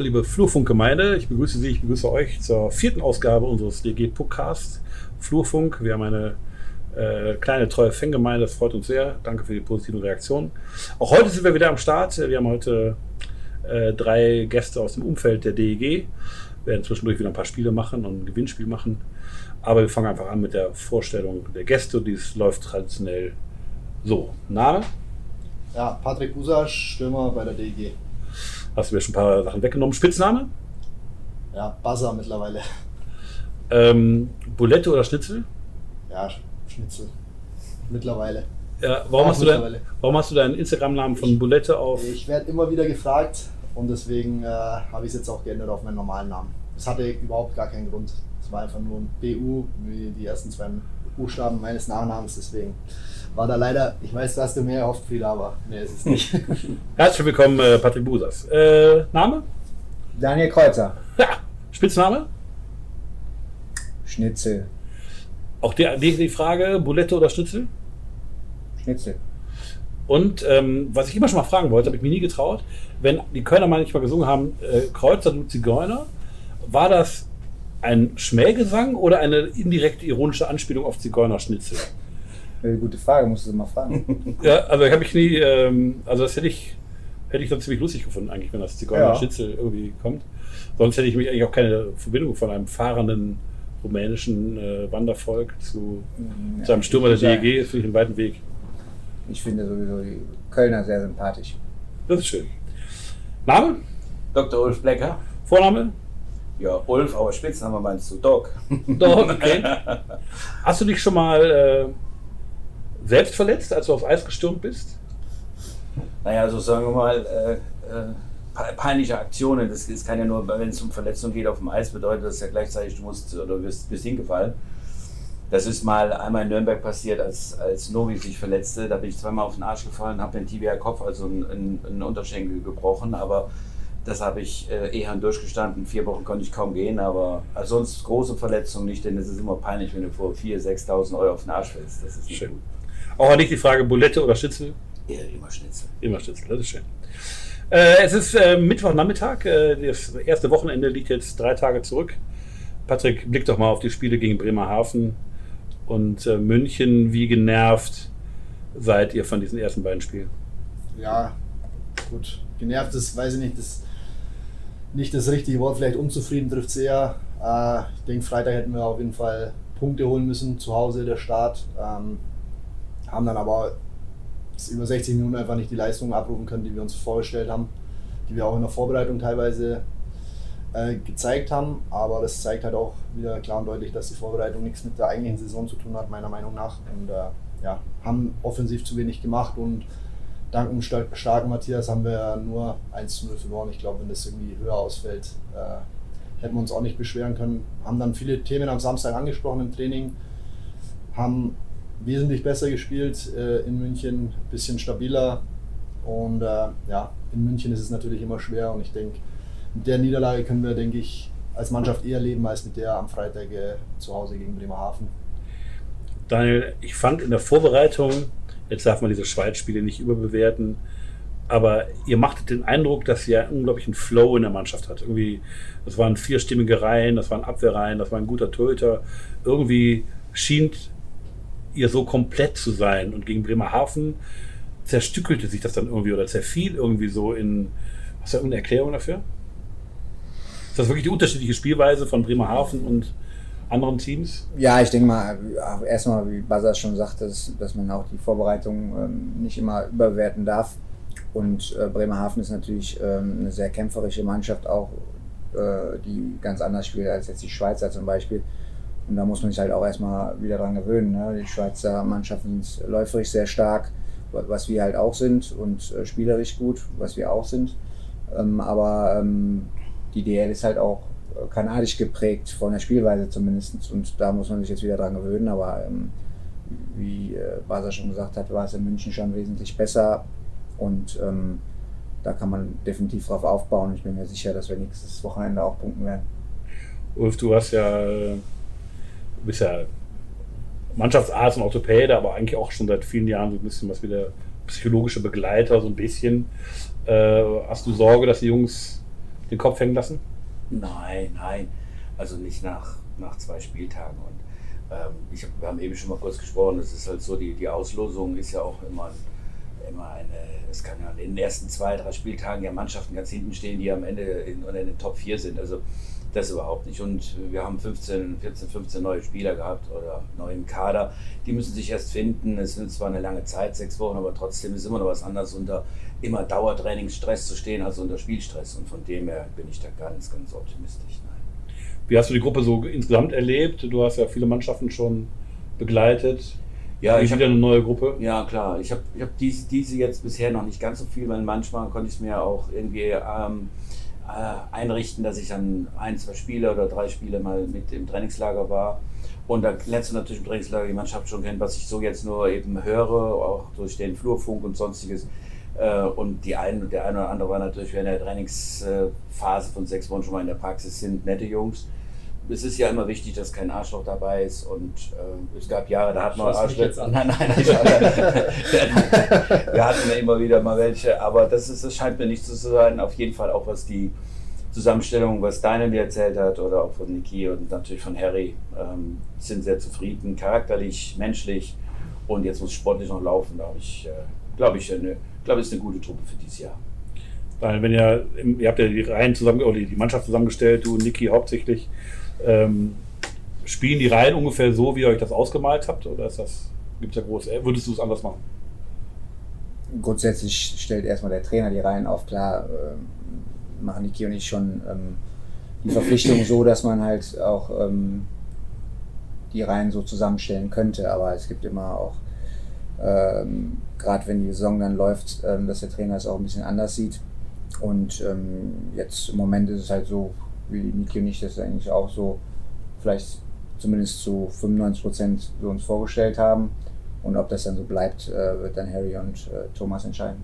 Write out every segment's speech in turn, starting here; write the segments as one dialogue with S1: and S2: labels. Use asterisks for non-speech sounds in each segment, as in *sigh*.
S1: Liebe Flurfunkgemeinde. Ich begrüße Sie, ich begrüße euch zur vierten Ausgabe unseres DG Podcast Flurfunk. Wir haben eine äh, kleine, treue Fangemeinde. Das freut uns sehr. Danke für die positiven Reaktionen. Auch heute sind wir wieder am Start. Wir haben heute äh, drei Gäste aus dem Umfeld der DEG. Wir werden zwischendurch wieder ein paar Spiele machen und ein Gewinnspiel machen. Aber wir fangen einfach an mit der Vorstellung der Gäste. Dies läuft traditionell so. Name?
S2: Ja, Patrick Usasch, Stürmer bei der DEG.
S1: Hast du mir schon ein paar Sachen weggenommen. Spitzname?
S2: Ja, Buzzer mittlerweile.
S1: Ähm, Bulette oder Schnitzel?
S2: Ja, Schnitzel. Mittlerweile.
S1: Ja, warum,
S2: Auch
S1: hast du dein, warum hast du deinen Instagram-Namen von Bulette auf?
S2: Ich werde immer wieder gefragt und deswegen äh, habe ich es jetzt auch geändert auf meinen normalen Namen. Es hatte überhaupt gar keinen Grund. Es war einfach nur ein BU, wie die ersten zwei Buchstaben meines Nachnamens. Deswegen war da leider, ich weiß, du hast du mehr erhofft, Frieda, aber nee, ist es nicht. *laughs*
S1: Herzlich willkommen, äh, Patrick Busas. Äh, Name?
S3: Daniel Kreuzer.
S1: Ja. Spitzname?
S3: Schnitzel.
S1: Auch die, die, die Frage, Bulette oder Schnitzel?
S3: Schnitzel.
S1: Und ähm, was ich immer schon mal fragen wollte, habe ich mir nie getraut, wenn die Kölner manchmal gesungen haben, äh, Kreuzer, du Zigeuner, war das ein Schmähgesang oder eine indirekte ironische Anspielung auf Zigeunerschnitzel?
S3: Eine gute Frage, musst du sie mal fragen. *laughs*
S1: Ja, also habe ich nie, ähm, also das hätte ich, hätte ich dann ziemlich lustig gefunden eigentlich, wenn das Zigeunerschnitzel irgendwie kommt. Sonst hätte ich mich eigentlich auch keine Verbindung von einem fahrenden rumänischen äh, Wandervolk zu,
S3: Ja,
S1: zu einem Stürmer der
S3: ich
S1: DEG, ist für mich ein weiten Weg.
S3: Ich finde sowieso die Kölner sehr sympathisch.
S1: Das ist schön. Name?
S4: Dr. Ulf Blecker.
S1: Vorname?
S4: Ja, Ulf, aber Spitzname meinst du Doc.
S1: Doch, okay. *laughs* Hast du dich schon mal äh, selbst verletzt, als du aufs Eis gestürmt bist?
S4: naja, so sagen wir mal, äh, äh, pe- peinliche Aktionen. Das, das kann ja nur, wenn es um Verletzung geht auf dem Eis, bedeutet das ja gleichzeitig, du musst oder bist, bist hingefallen. Das ist mal einmal in Nürnberg passiert, als, als Novi sich verletzte. Da bin ich zweimal auf den Arsch gefallen, habe den Tibia-Kopf, also einen, einen Unterschenkel gebrochen. Aber das habe ich äh, eher durchgestanden. Vier Wochen konnte ich kaum gehen, aber also sonst große Verletzungen nicht, denn es ist immer peinlich, wenn du vor 4.000, 6.000 Euro auf den Arsch fällst. Das ist nicht
S1: Schön.
S4: gut.
S1: Auch nicht die Frage Bulette oder Schnitzel?
S4: Eher immer Schnitzel.
S1: Immer Schnitzel, das ist schön. Äh, es ist äh, Mittwochnachmittag, äh, das erste Wochenende liegt jetzt drei Tage zurück. Patrick, blick doch mal auf die Spiele gegen Bremerhaven und äh, München. Wie genervt seid ihr von diesen ersten beiden Spielen?
S2: ja, gut. Genervt ist, weiß ich nicht, das nicht das richtige Wort, vielleicht unzufrieden trifft es eher. Äh, ich denke, Freitag hätten wir auf jeden Fall Punkte holen müssen, zu Hause der Start. Ähm, haben dann aber über 60 Minuten einfach nicht die Leistung abrufen können, die wir uns vorgestellt haben, die wir auch in der Vorbereitung teilweise äh, gezeigt haben. Aber das zeigt halt auch wieder klar und deutlich, dass die Vorbereitung nichts mit der eigentlichen Saison zu tun hat, meiner Meinung nach. Und äh, ja, haben offensiv zu wenig gemacht und dank dem star- starken Matthias haben wir nur 1 zu 0 verloren. Ich glaube, wenn das irgendwie höher ausfällt, äh, hätten wir uns auch nicht beschweren können. Haben dann viele Themen am Samstag angesprochen im Training, haben wesentlich besser gespielt äh, in München, bisschen stabiler. Und äh, ja, in München ist es natürlich immer schwer und ich denke, mit der Niederlage können wir, denke ich, als Mannschaft eher leben als mit der am Freitag äh, zu Hause gegen Bremerhaven.
S1: Daniel, ich fand in der Vorbereitung, jetzt darf man diese Schweiz-Spiele nicht überbewerten, aber ihr machtet den Eindruck, dass ihr einen unglaublichen Flow in der Mannschaft hat. Irgendwie, das waren vierstimmige Reihen, das waren Abwehrreihen, das war ein guter Torhüter. Irgendwie schien ihr so komplett zu sein. Und gegen Bremerhaven zerstückelte sich das dann irgendwie oder zerfiel irgendwie so in. Hast du irgendeine Erklärung dafür? Ist das wirklich die unterschiedliche Spielweise von Bremerhaven und anderen Teams?
S3: Ja, ich denke mal, erstmal, wie Bazar schon sagte, dass, dass man auch die Vorbereitung ähm, nicht immer überwerten darf. Und äh, Bremerhaven ist natürlich ähm, eine sehr kämpferische Mannschaft, auch äh, die ganz anders spielt als jetzt die Schweizer zum Beispiel. Und da muss man sich halt auch erstmal wieder dran gewöhnen. Ne? Die Schweizer Mannschaften sind läuferisch sehr stark, wa- was wir halt auch sind, und äh, spielerisch gut, was wir auch sind. Ähm, aber ähm, die DL ist halt auch äh, kanadisch geprägt, von der Spielweise zumindest. Und da muss man sich jetzt wieder dran gewöhnen. Aber ähm, wie äh, Basa schon gesagt hat, war es in München schon wesentlich besser. Und ähm, da kann man definitiv drauf aufbauen. Ich bin mir sicher, dass wir nächstes Wochenende auch punkten werden.
S1: Ulf, du hast ja, äh, bist ja Mannschaftsarzt und Orthopäde, aber eigentlich auch schon seit vielen Jahren so ein bisschen was wie der psychologische Begleiter, so ein bisschen. Äh, hast du Sorge, dass die Jungs den Kopf hängen lassen?
S4: Nein, nein. Also nicht nach, nach zwei Spieltagen. Und ähm, ich hab, wir haben eben schon mal kurz gesprochen, es ist halt so, die, die Auslosung ist ja auch immer, immer eine, es kann ja in den ersten zwei, drei Spieltagen ja Mannschaften ganz hinten stehen, die am Ende in, in den Top 4 sind. Also das überhaupt nicht. Und wir haben 15, 14, 15 neue Spieler gehabt oder neu im Kader. Die müssen sich erst finden. Es sind zwar eine lange Zeit, sechs Wochen, aber trotzdem ist immer noch was anderes, unter immer Dauertrainingsstress zu stehen, als unter Spielstress. Und von dem her bin ich da ganz, ganz optimistisch. Nein.
S1: Wie hast du die Gruppe so insgesamt erlebt? Du hast ja viele Mannschaften schon begleitet.
S4: Ja,
S1: ich
S4: habe
S1: eine neue Gruppe.
S4: Ja, klar. Ich habe ich hab diese, diese jetzt bisher noch nicht ganz so viel, weil manchmal konnte ich es mir auch irgendwie ähm, äh, einrichten, dass ich dann ein, zwei Spiele oder drei Spiele mal mit im Trainingslager war. Und da lernst du natürlich im Trainingslager die Mannschaft schon kennen, was ich so jetzt nur eben höre, auch durch den Flurfunk und sonstiges. Äh, Und die ein, der eine oder andere war natürlich während der Trainingsphase von sechs Wochen schon mal in der Praxis, sind nette Jungs. Es ist ja immer wichtig, dass kein Arschloch dabei ist und äh, es gab Jahre, da hat man
S2: an.
S4: Nein, nein, nein, *laughs* wir hatten ja immer wieder mal welche, aber das, ist, das scheint mir nicht so zu sein. Auf jeden Fall auch was die Zusammenstellung, was Deine mir erzählt hat oder auch von Niki und natürlich von Harry, ähm, sind sehr zufrieden, charakterlich, menschlich und jetzt muss sportlich noch laufen. Da habe ich, äh, glaube ich, eine, glaube, es ist eine gute Truppe für dieses Jahr.
S1: Weil wenn ihr, ihr habt ja die Reihen zusammen, oder die Mannschaft zusammengestellt, du und Niki hauptsächlich. Ähm, spielen die Reihen ungefähr so, wie ihr euch das ausgemalt habt? Oder ist das, gibt es ja groß, äh, würdest du es anders machen?
S3: Grundsätzlich stellt erstmal der Trainer die Reihen auf. Klar ähm, machen Niki und ich schon ähm, die Verpflichtung so, dass man halt auch ähm, die Reihen so zusammenstellen könnte. Aber es gibt immer auch, ähm, gerade wenn die Saison dann läuft, ähm, dass der Trainer es auch ein bisschen anders sieht. Und ähm, jetzt im Moment ist es halt so, wie Niki und ich das eigentlich auch so vielleicht zumindest zu 95 Prozent so uns vorgestellt haben. Und ob das dann so bleibt, äh, wird dann Harry und äh, Thomas entscheiden.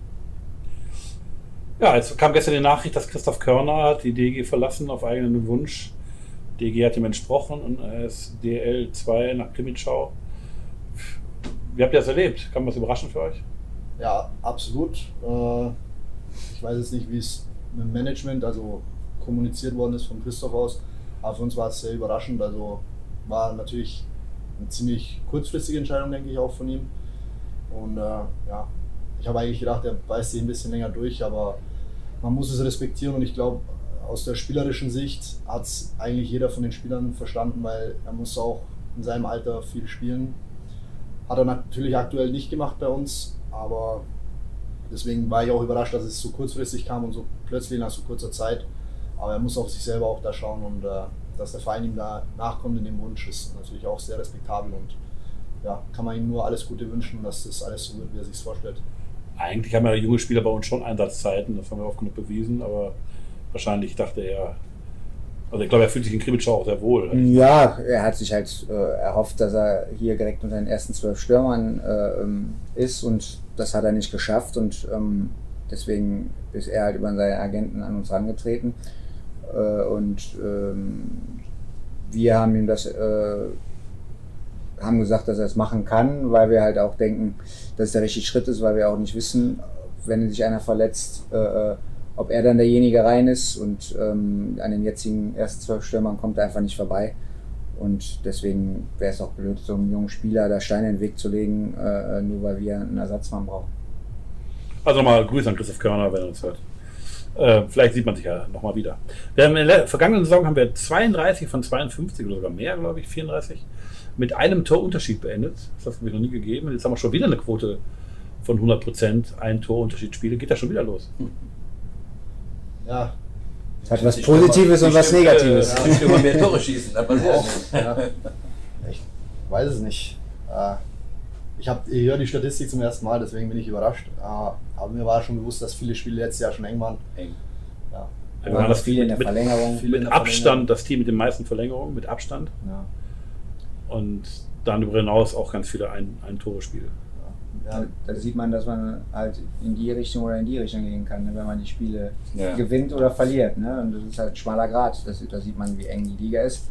S1: Ja, es kam gestern die Nachricht, dass Christoph Körner hat die DG verlassen auf eigenen Wunsch. DG hat ihm entsprochen und er ist DL 2 nach Krimitschau. Wie habt ihr das erlebt? Kam das überraschend für euch?
S2: Ja, absolut. Äh, Ich weiß jetzt nicht, wie es mit dem Management also kommuniziert worden ist von Christoph aus, aber für uns war es sehr überraschend. Also war natürlich eine ziemlich kurzfristige Entscheidung, denke ich, auch von ihm. Und äh, ja, ich habe eigentlich gedacht, er beißt sich ein bisschen länger durch, aber man muss es respektieren und ich glaube, aus der spielerischen Sicht hat es eigentlich jeder von den Spielern verstanden, weil er muss auch in seinem Alter viel spielen. Hat er natürlich aktuell nicht gemacht bei uns, aber deswegen war ich auch überrascht, dass es so kurzfristig kam und so plötzlich nach so kurzer Zeit. Aber er muss auf sich selber auch da schauen und äh, dass der Verein ihm da nachkommt in dem Wunsch ist natürlich auch sehr respektabel und ja, kann man ihm nur alles Gute wünschen, dass das alles so wird, wie er sich vorstellt.
S1: Eigentlich haben ja junge Spieler bei uns schon Einsatzzeiten, das haben wir oft genug bewiesen, aber wahrscheinlich dachte er, also ich glaube, er fühlt sich in Krimitschau auch sehr wohl.
S3: Ja, er hat sich halt äh, erhofft, dass er hier direkt unter den ersten zwölf Stürmern äh, ist und das hat er nicht geschafft und ähm, deswegen ist er halt über seine Agenten an uns herangetreten äh, und ähm, wir haben ihm das äh, haben gesagt, dass er es machen kann, weil wir halt auch denken, dass es der richtige Schritt ist, weil wir auch nicht wissen, wenn sich einer verletzt, äh, äh, ob er dann derjenige rein ist und ähm, an den jetzigen ersten zwölf Stürmern kommt er einfach nicht vorbei. Und deswegen wäre es auch blöd, so einem jungen Spieler da Steine in den Weg zu legen, äh, nur weil wir einen Ersatzmann brauchen.
S1: Also nochmal Grüße an Christoph Körner, wenn er uns hört. Äh, vielleicht sieht man sich ja nochmal wieder. Wir haben in der vergangenen Saison haben wir 32 von 52 oder sogar mehr, glaube ich, 34, mit einem Torunterschied beendet. Das hat es noch nie gegeben. Jetzt haben wir schon wieder eine Quote von 100 Prozent, ein Torunterschied Spiele. Geht da schon wieder los?
S2: Ja,
S3: Hat was Positives und was Negatives.
S4: äh, Die Stürmer mehr Tore schießen, hat man
S2: auch. *laughs* Ja. Ich weiß es nicht. Äh, Ich, hab- ich höre die Statistik zum ersten Mal, deswegen bin ich überrascht. Äh, Aber mir war schon bewusst, dass viele Spiele letztes Jahr schon eng waren.
S4: eng.
S2: Ja.
S1: Wir
S3: waren
S1: waren das
S3: viele in der
S1: mit,
S3: Verlängerung.
S1: Mit
S2: der
S1: Abstand das Team mit den meisten Verlängerungen, mit Abstand.
S2: Ja.
S1: Und dann darüber hinaus auch ganz viele ein, ein Tore Spiele.
S2: Ja.
S3: Da sieht man, dass man halt in die Richtung oder in die Richtung gehen kann, ne, wenn man die Spiele
S4: Ja.
S3: gewinnt oder verliert. Ne? Und das ist halt ein schmaler Grad. Das, da sieht man, wie eng die Liga ist.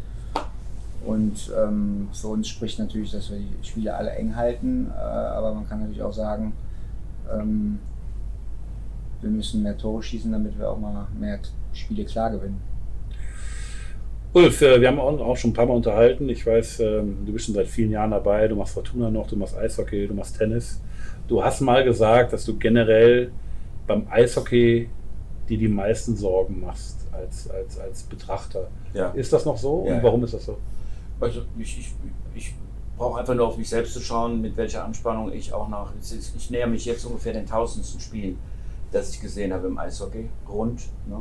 S3: Und ähm, für uns spricht natürlich, dass wir die Spiele alle eng halten. Äh, aber man kann natürlich auch sagen, ähm, wir müssen mehr Tore schießen, damit wir auch mal mehr Spiele klar gewinnen.
S1: Ulf, äh, wir haben auch schon ein paar Mal unterhalten. Ich weiß, ähm, du bist schon seit vielen Jahren dabei. Du machst Fortuna noch, du machst Eishockey, du machst Tennis. Du hast mal gesagt, dass du generell beim Eishockey dir die meisten Sorgen machst als, als, als Betrachter.
S4: Ja.
S1: Ist das noch so?
S4: Ja,
S1: Und warum ist das so?
S4: Also ich, ich, ich brauche einfach nur auf mich selbst zu schauen, mit welcher Anspannung ich auch nach. Ich, näher mich jetzt ungefähr den tausendsten Spiel, das ich gesehen habe im Eishockey, rund. Ne?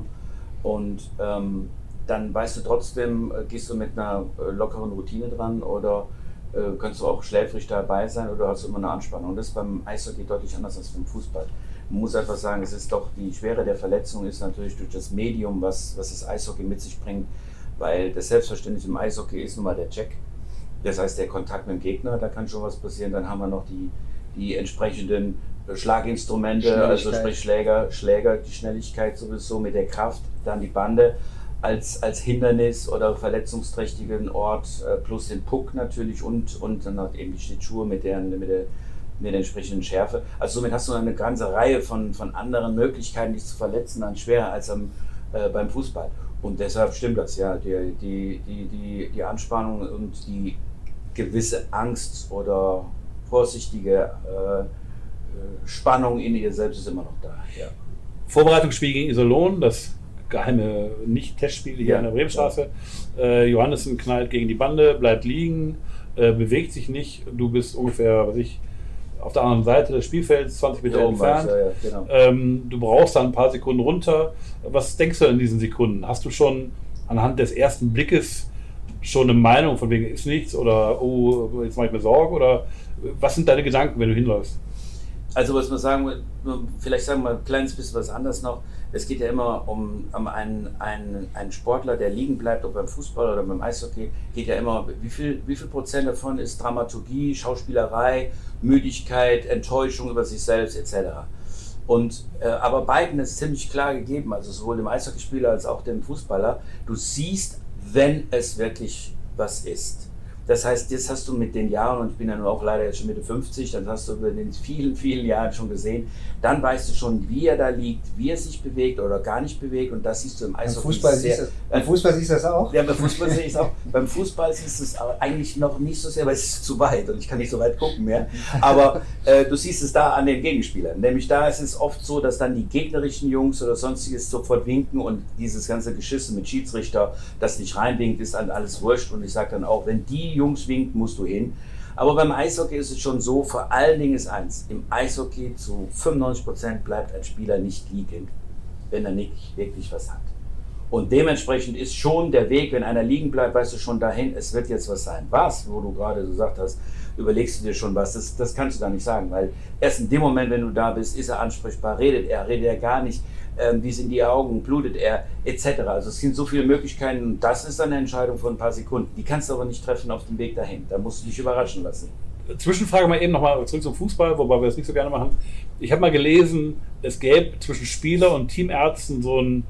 S4: Und ähm, dann weißt du trotzdem, äh, gehst du mit einer äh, lockeren Routine dran oder äh, kannst du auch schläfrig dabei sein oder hast du immer eine Anspannung. Das ist beim Eishockey deutlich anders als beim Fußball. Man muss einfach sagen, es ist doch die Schwere der Verletzung ist natürlich durch das Medium, was, was das Eishockey mit sich bringt, weil das Selbstverständnis im Eishockey ist nun mal der Check. Das heißt, der Kontakt mit dem Gegner, da kann schon was passieren. Dann haben wir noch die, die entsprechenden Schlaginstrumente, also sprich Schläger, Schläger, die Schnelligkeit sowieso mit der Kraft, dann die Bande als, als Hindernis oder verletzungsträchtigen Ort, äh, plus den Puck natürlich und, und dann eben die Schlittschuhe mit, deren, mit, der, mit der entsprechenden Schärfe. Also somit hast du eine ganze Reihe von, von anderen Möglichkeiten, dich zu verletzen, dann schwerer als am, äh, beim Fußball. Und deshalb stimmt das, ja. Die, die, die, die, die Anspannung und die gewisse Angst oder vorsichtige äh, Spannung in ihr selbst ist immer noch da. Ja.
S1: Vorbereitungsspiel gegen Iserlohn, das geheime Nicht-Testspiel hier
S4: Ja.
S1: an der Bremenstraße. Äh, Johannessen knallt gegen die Bande, bleibt liegen, äh, bewegt sich nicht. Du bist ungefähr, was ich, auf der anderen Seite des Spielfelds, 20 Meter
S4: Ja,
S1: entfernt.
S4: ja, ja, genau.
S1: Ähm, du brauchst dann ein paar Sekunden runter. Was denkst du in diesen Sekunden? Hast du schon anhand des ersten Blickes schon eine Meinung von wegen ist nichts oder oh, jetzt mache ich mir Sorgen oder was sind deine Gedanken, wenn du hinläufst?
S4: Also was man sagen vielleicht sagen wir ein kleines bisschen was anderes noch. Es geht ja immer um, um einen, einen, einen Sportler, der liegen bleibt, ob beim Fußball oder beim Eishockey, geht ja immer, wie viel, wie viel Prozent davon ist Dramaturgie, Schauspielerei, Müdigkeit, Enttäuschung über sich selbst etc. Und, äh, aber beiden ist ziemlich klar gegeben, also sowohl dem Eishockeyspieler als auch dem Fußballer, du siehst, wenn es wirklich was ist. Das heißt, jetzt hast du mit den Jahren, und ich bin ja nun auch leider jetzt schon Mitte 50, dann hast du über den vielen, vielen Jahren schon gesehen, dann weißt du schon, wie er da liegt, wie er sich bewegt oder gar nicht bewegt und das siehst du im
S3: Beim
S4: Eishockey
S3: Fußball,
S4: sehr.
S3: siehst du, beim Fußball siehst du das auch?
S4: Ja, beim Fußball sehe ich es auch. *laughs* Beim Fußball siehst du es eigentlich noch nicht so sehr, weil es ist zu weit und ich kann nicht so weit gucken mehr. Aber äh, du siehst es da an den Gegenspielern. Nämlich da ist es oft so, dass dann die gegnerischen Jungs oder sonstiges sofort winken und dieses ganze Geschisse mit Schiedsrichter, das nicht reinwinkt, ist dann alles wurscht. Und ich sage dann auch, wenn die Jungs winken, musst du hin. Aber beim Eishockey ist es schon so, vor allen Dingen ist eins, im Eishockey zu 95 Prozent bleibt ein Spieler nicht liegen, wenn er nicht wirklich was hat. Und dementsprechend ist schon der Weg, wenn einer liegen bleibt, weißt du schon dahin, es wird jetzt was sein. Was, wo du gerade gesagt hast, überlegst du dir schon was, das, das kannst du gar nicht sagen, weil erst in dem Moment, wenn du da bist, ist er ansprechbar, redet er, redet er gar nicht, ähm, wie sind die Augen, blutet er, etc. Also es sind so viele Möglichkeiten das ist eine Entscheidung von ein paar Sekunden. Die kannst du aber nicht treffen auf dem Weg dahin. Da musst du dich überraschen lassen.
S1: Zwischenfrage mal eben nochmal zurück zum Fußball, wobei wir das nicht so gerne machen. Ich habe mal gelesen, es gäbe zwischen Spieler und Teamärzten so ein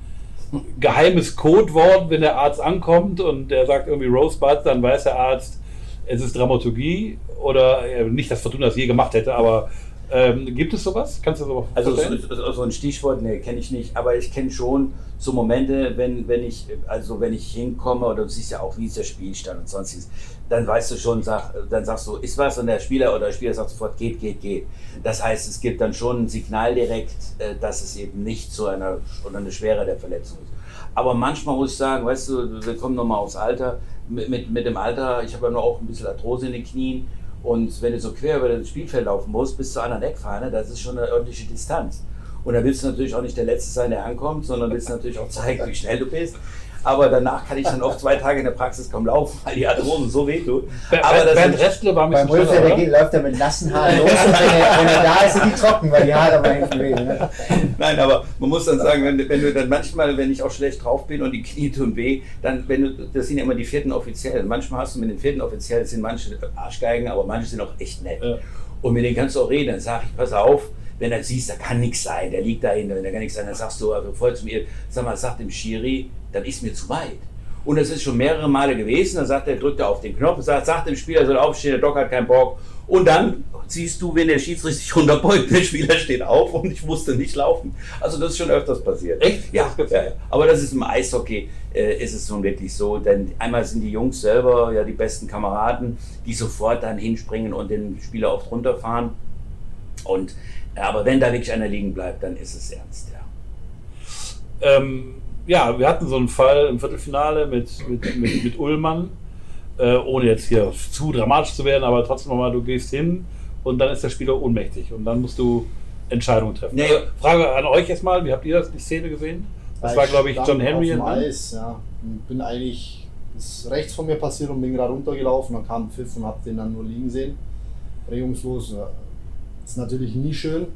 S1: geheimes Codewort, wenn der Arzt ankommt und der sagt irgendwie Rosebud, dann weiß der Arzt, es ist Dramaturgie oder äh, nicht, dass Fortuna das je gemacht hätte, aber ähm, gibt es sowas? Kannst du sowas
S4: Also so, so ein Stichwort, nee, kenne ich nicht, aber ich kenne schon so Momente, wenn, wenn ich, also wenn ich hinkomme oder du siehst ja auch, wie ist der Spielstand und sonstiges, dann weißt du schon, sag, dann sagst du, ist was und der Spieler oder der Spieler sagt sofort, geht, geht, geht. Das heißt, es gibt dann schon ein Signal direkt, äh, dass es eben nicht so einer oder eine Schwere der Verletzung ist. Aber manchmal muss ich sagen, weißt du, wir kommen nochmal aufs Alter, mit, mit, mit dem Alter, ich habe ja noch auch ein bisschen Arthrose in den Knien und wenn du so quer über das Spielfeld laufen musst, bis zur anderen Eckfahne, das ist schon eine ordentliche Distanz. Und da willst du natürlich auch nicht der Letzte sein, der ankommt, sondern willst natürlich auch zeigen, wie schnell du bist. Aber danach kann ich dann oft zwei Tage in der Praxis kaum laufen, weil die Arthrosen so wehtun.
S1: Ber-
S4: Aber
S1: Ber-
S4: das
S1: Bernd Restle war ein
S3: Beim
S1: bisschen
S3: Ulf, der
S1: schneller,
S3: geht, läuft er mit nassen Haaren los und wenn er, wenn er da ist, sind die trocken, weil die Haare aber hinten weh. Ne?
S4: Nein, aber man muss dann sagen, wenn, wenn du dann manchmal, wenn ich auch schlecht drauf bin und die Knie tun weh, dann, wenn du, das sind ja immer die vierten Offiziellen. Manchmal hast du mit den vierten Offiziellen, das sind manche Arschgeigen, aber manche sind auch echt nett.
S1: Ja.
S4: Und mit denen kannst du auch reden. Dann sag ich, pass auf, wenn du siehst, da kann nichts sein, der liegt dahinter, wenn da kann nichts sein, dann sagst du, also voll zu mir, sag mal, sag dem Schiri, dann ist mir zu weit. Und es ist schon mehrere Male gewesen. Dann sagt er, drückt er auf den Knopf, sagt, sagt dem Spieler, er soll aufstehen, der Doc hat keinen Bock. Und dann siehst du, wenn der Schiedsrichter sich runterbeugt, der Spieler steht auf und ich musste nicht laufen. Also das ist schon öfters passiert.
S1: Echt?
S4: Ja, ja. aber das ist im Eishockey, äh, ist es schon wirklich so. Denn einmal sind die Jungs selber ja die besten Kameraden, die sofort dann hinspringen und den Spieler oft runterfahren. Und, aber wenn da wirklich einer liegen bleibt, dann ist es ernst, ja.
S1: Ähm, ja, wir hatten so einen Fall im Viertelfinale mit, mit, mit, mit Ullmann, äh, ohne jetzt hier zu dramatisch zu werden, aber trotzdem nochmal, du gehst hin und dann ist der Spieler ohnmächtig und dann musst du Entscheidungen treffen.
S4: Nee.
S1: Also, Frage an euch erstmal, wie habt ihr das, die Szene gesehen? Das
S2: Weil
S1: war, glaube ich, John Henry.
S2: Auf dem Eis, ja. Bin eigentlich, ist rechts von mir passiert und bin gerade runtergelaufen. Dann kam ein Pfiff und hab den dann nur liegen sehen. Regungslos. Ist natürlich nie schön,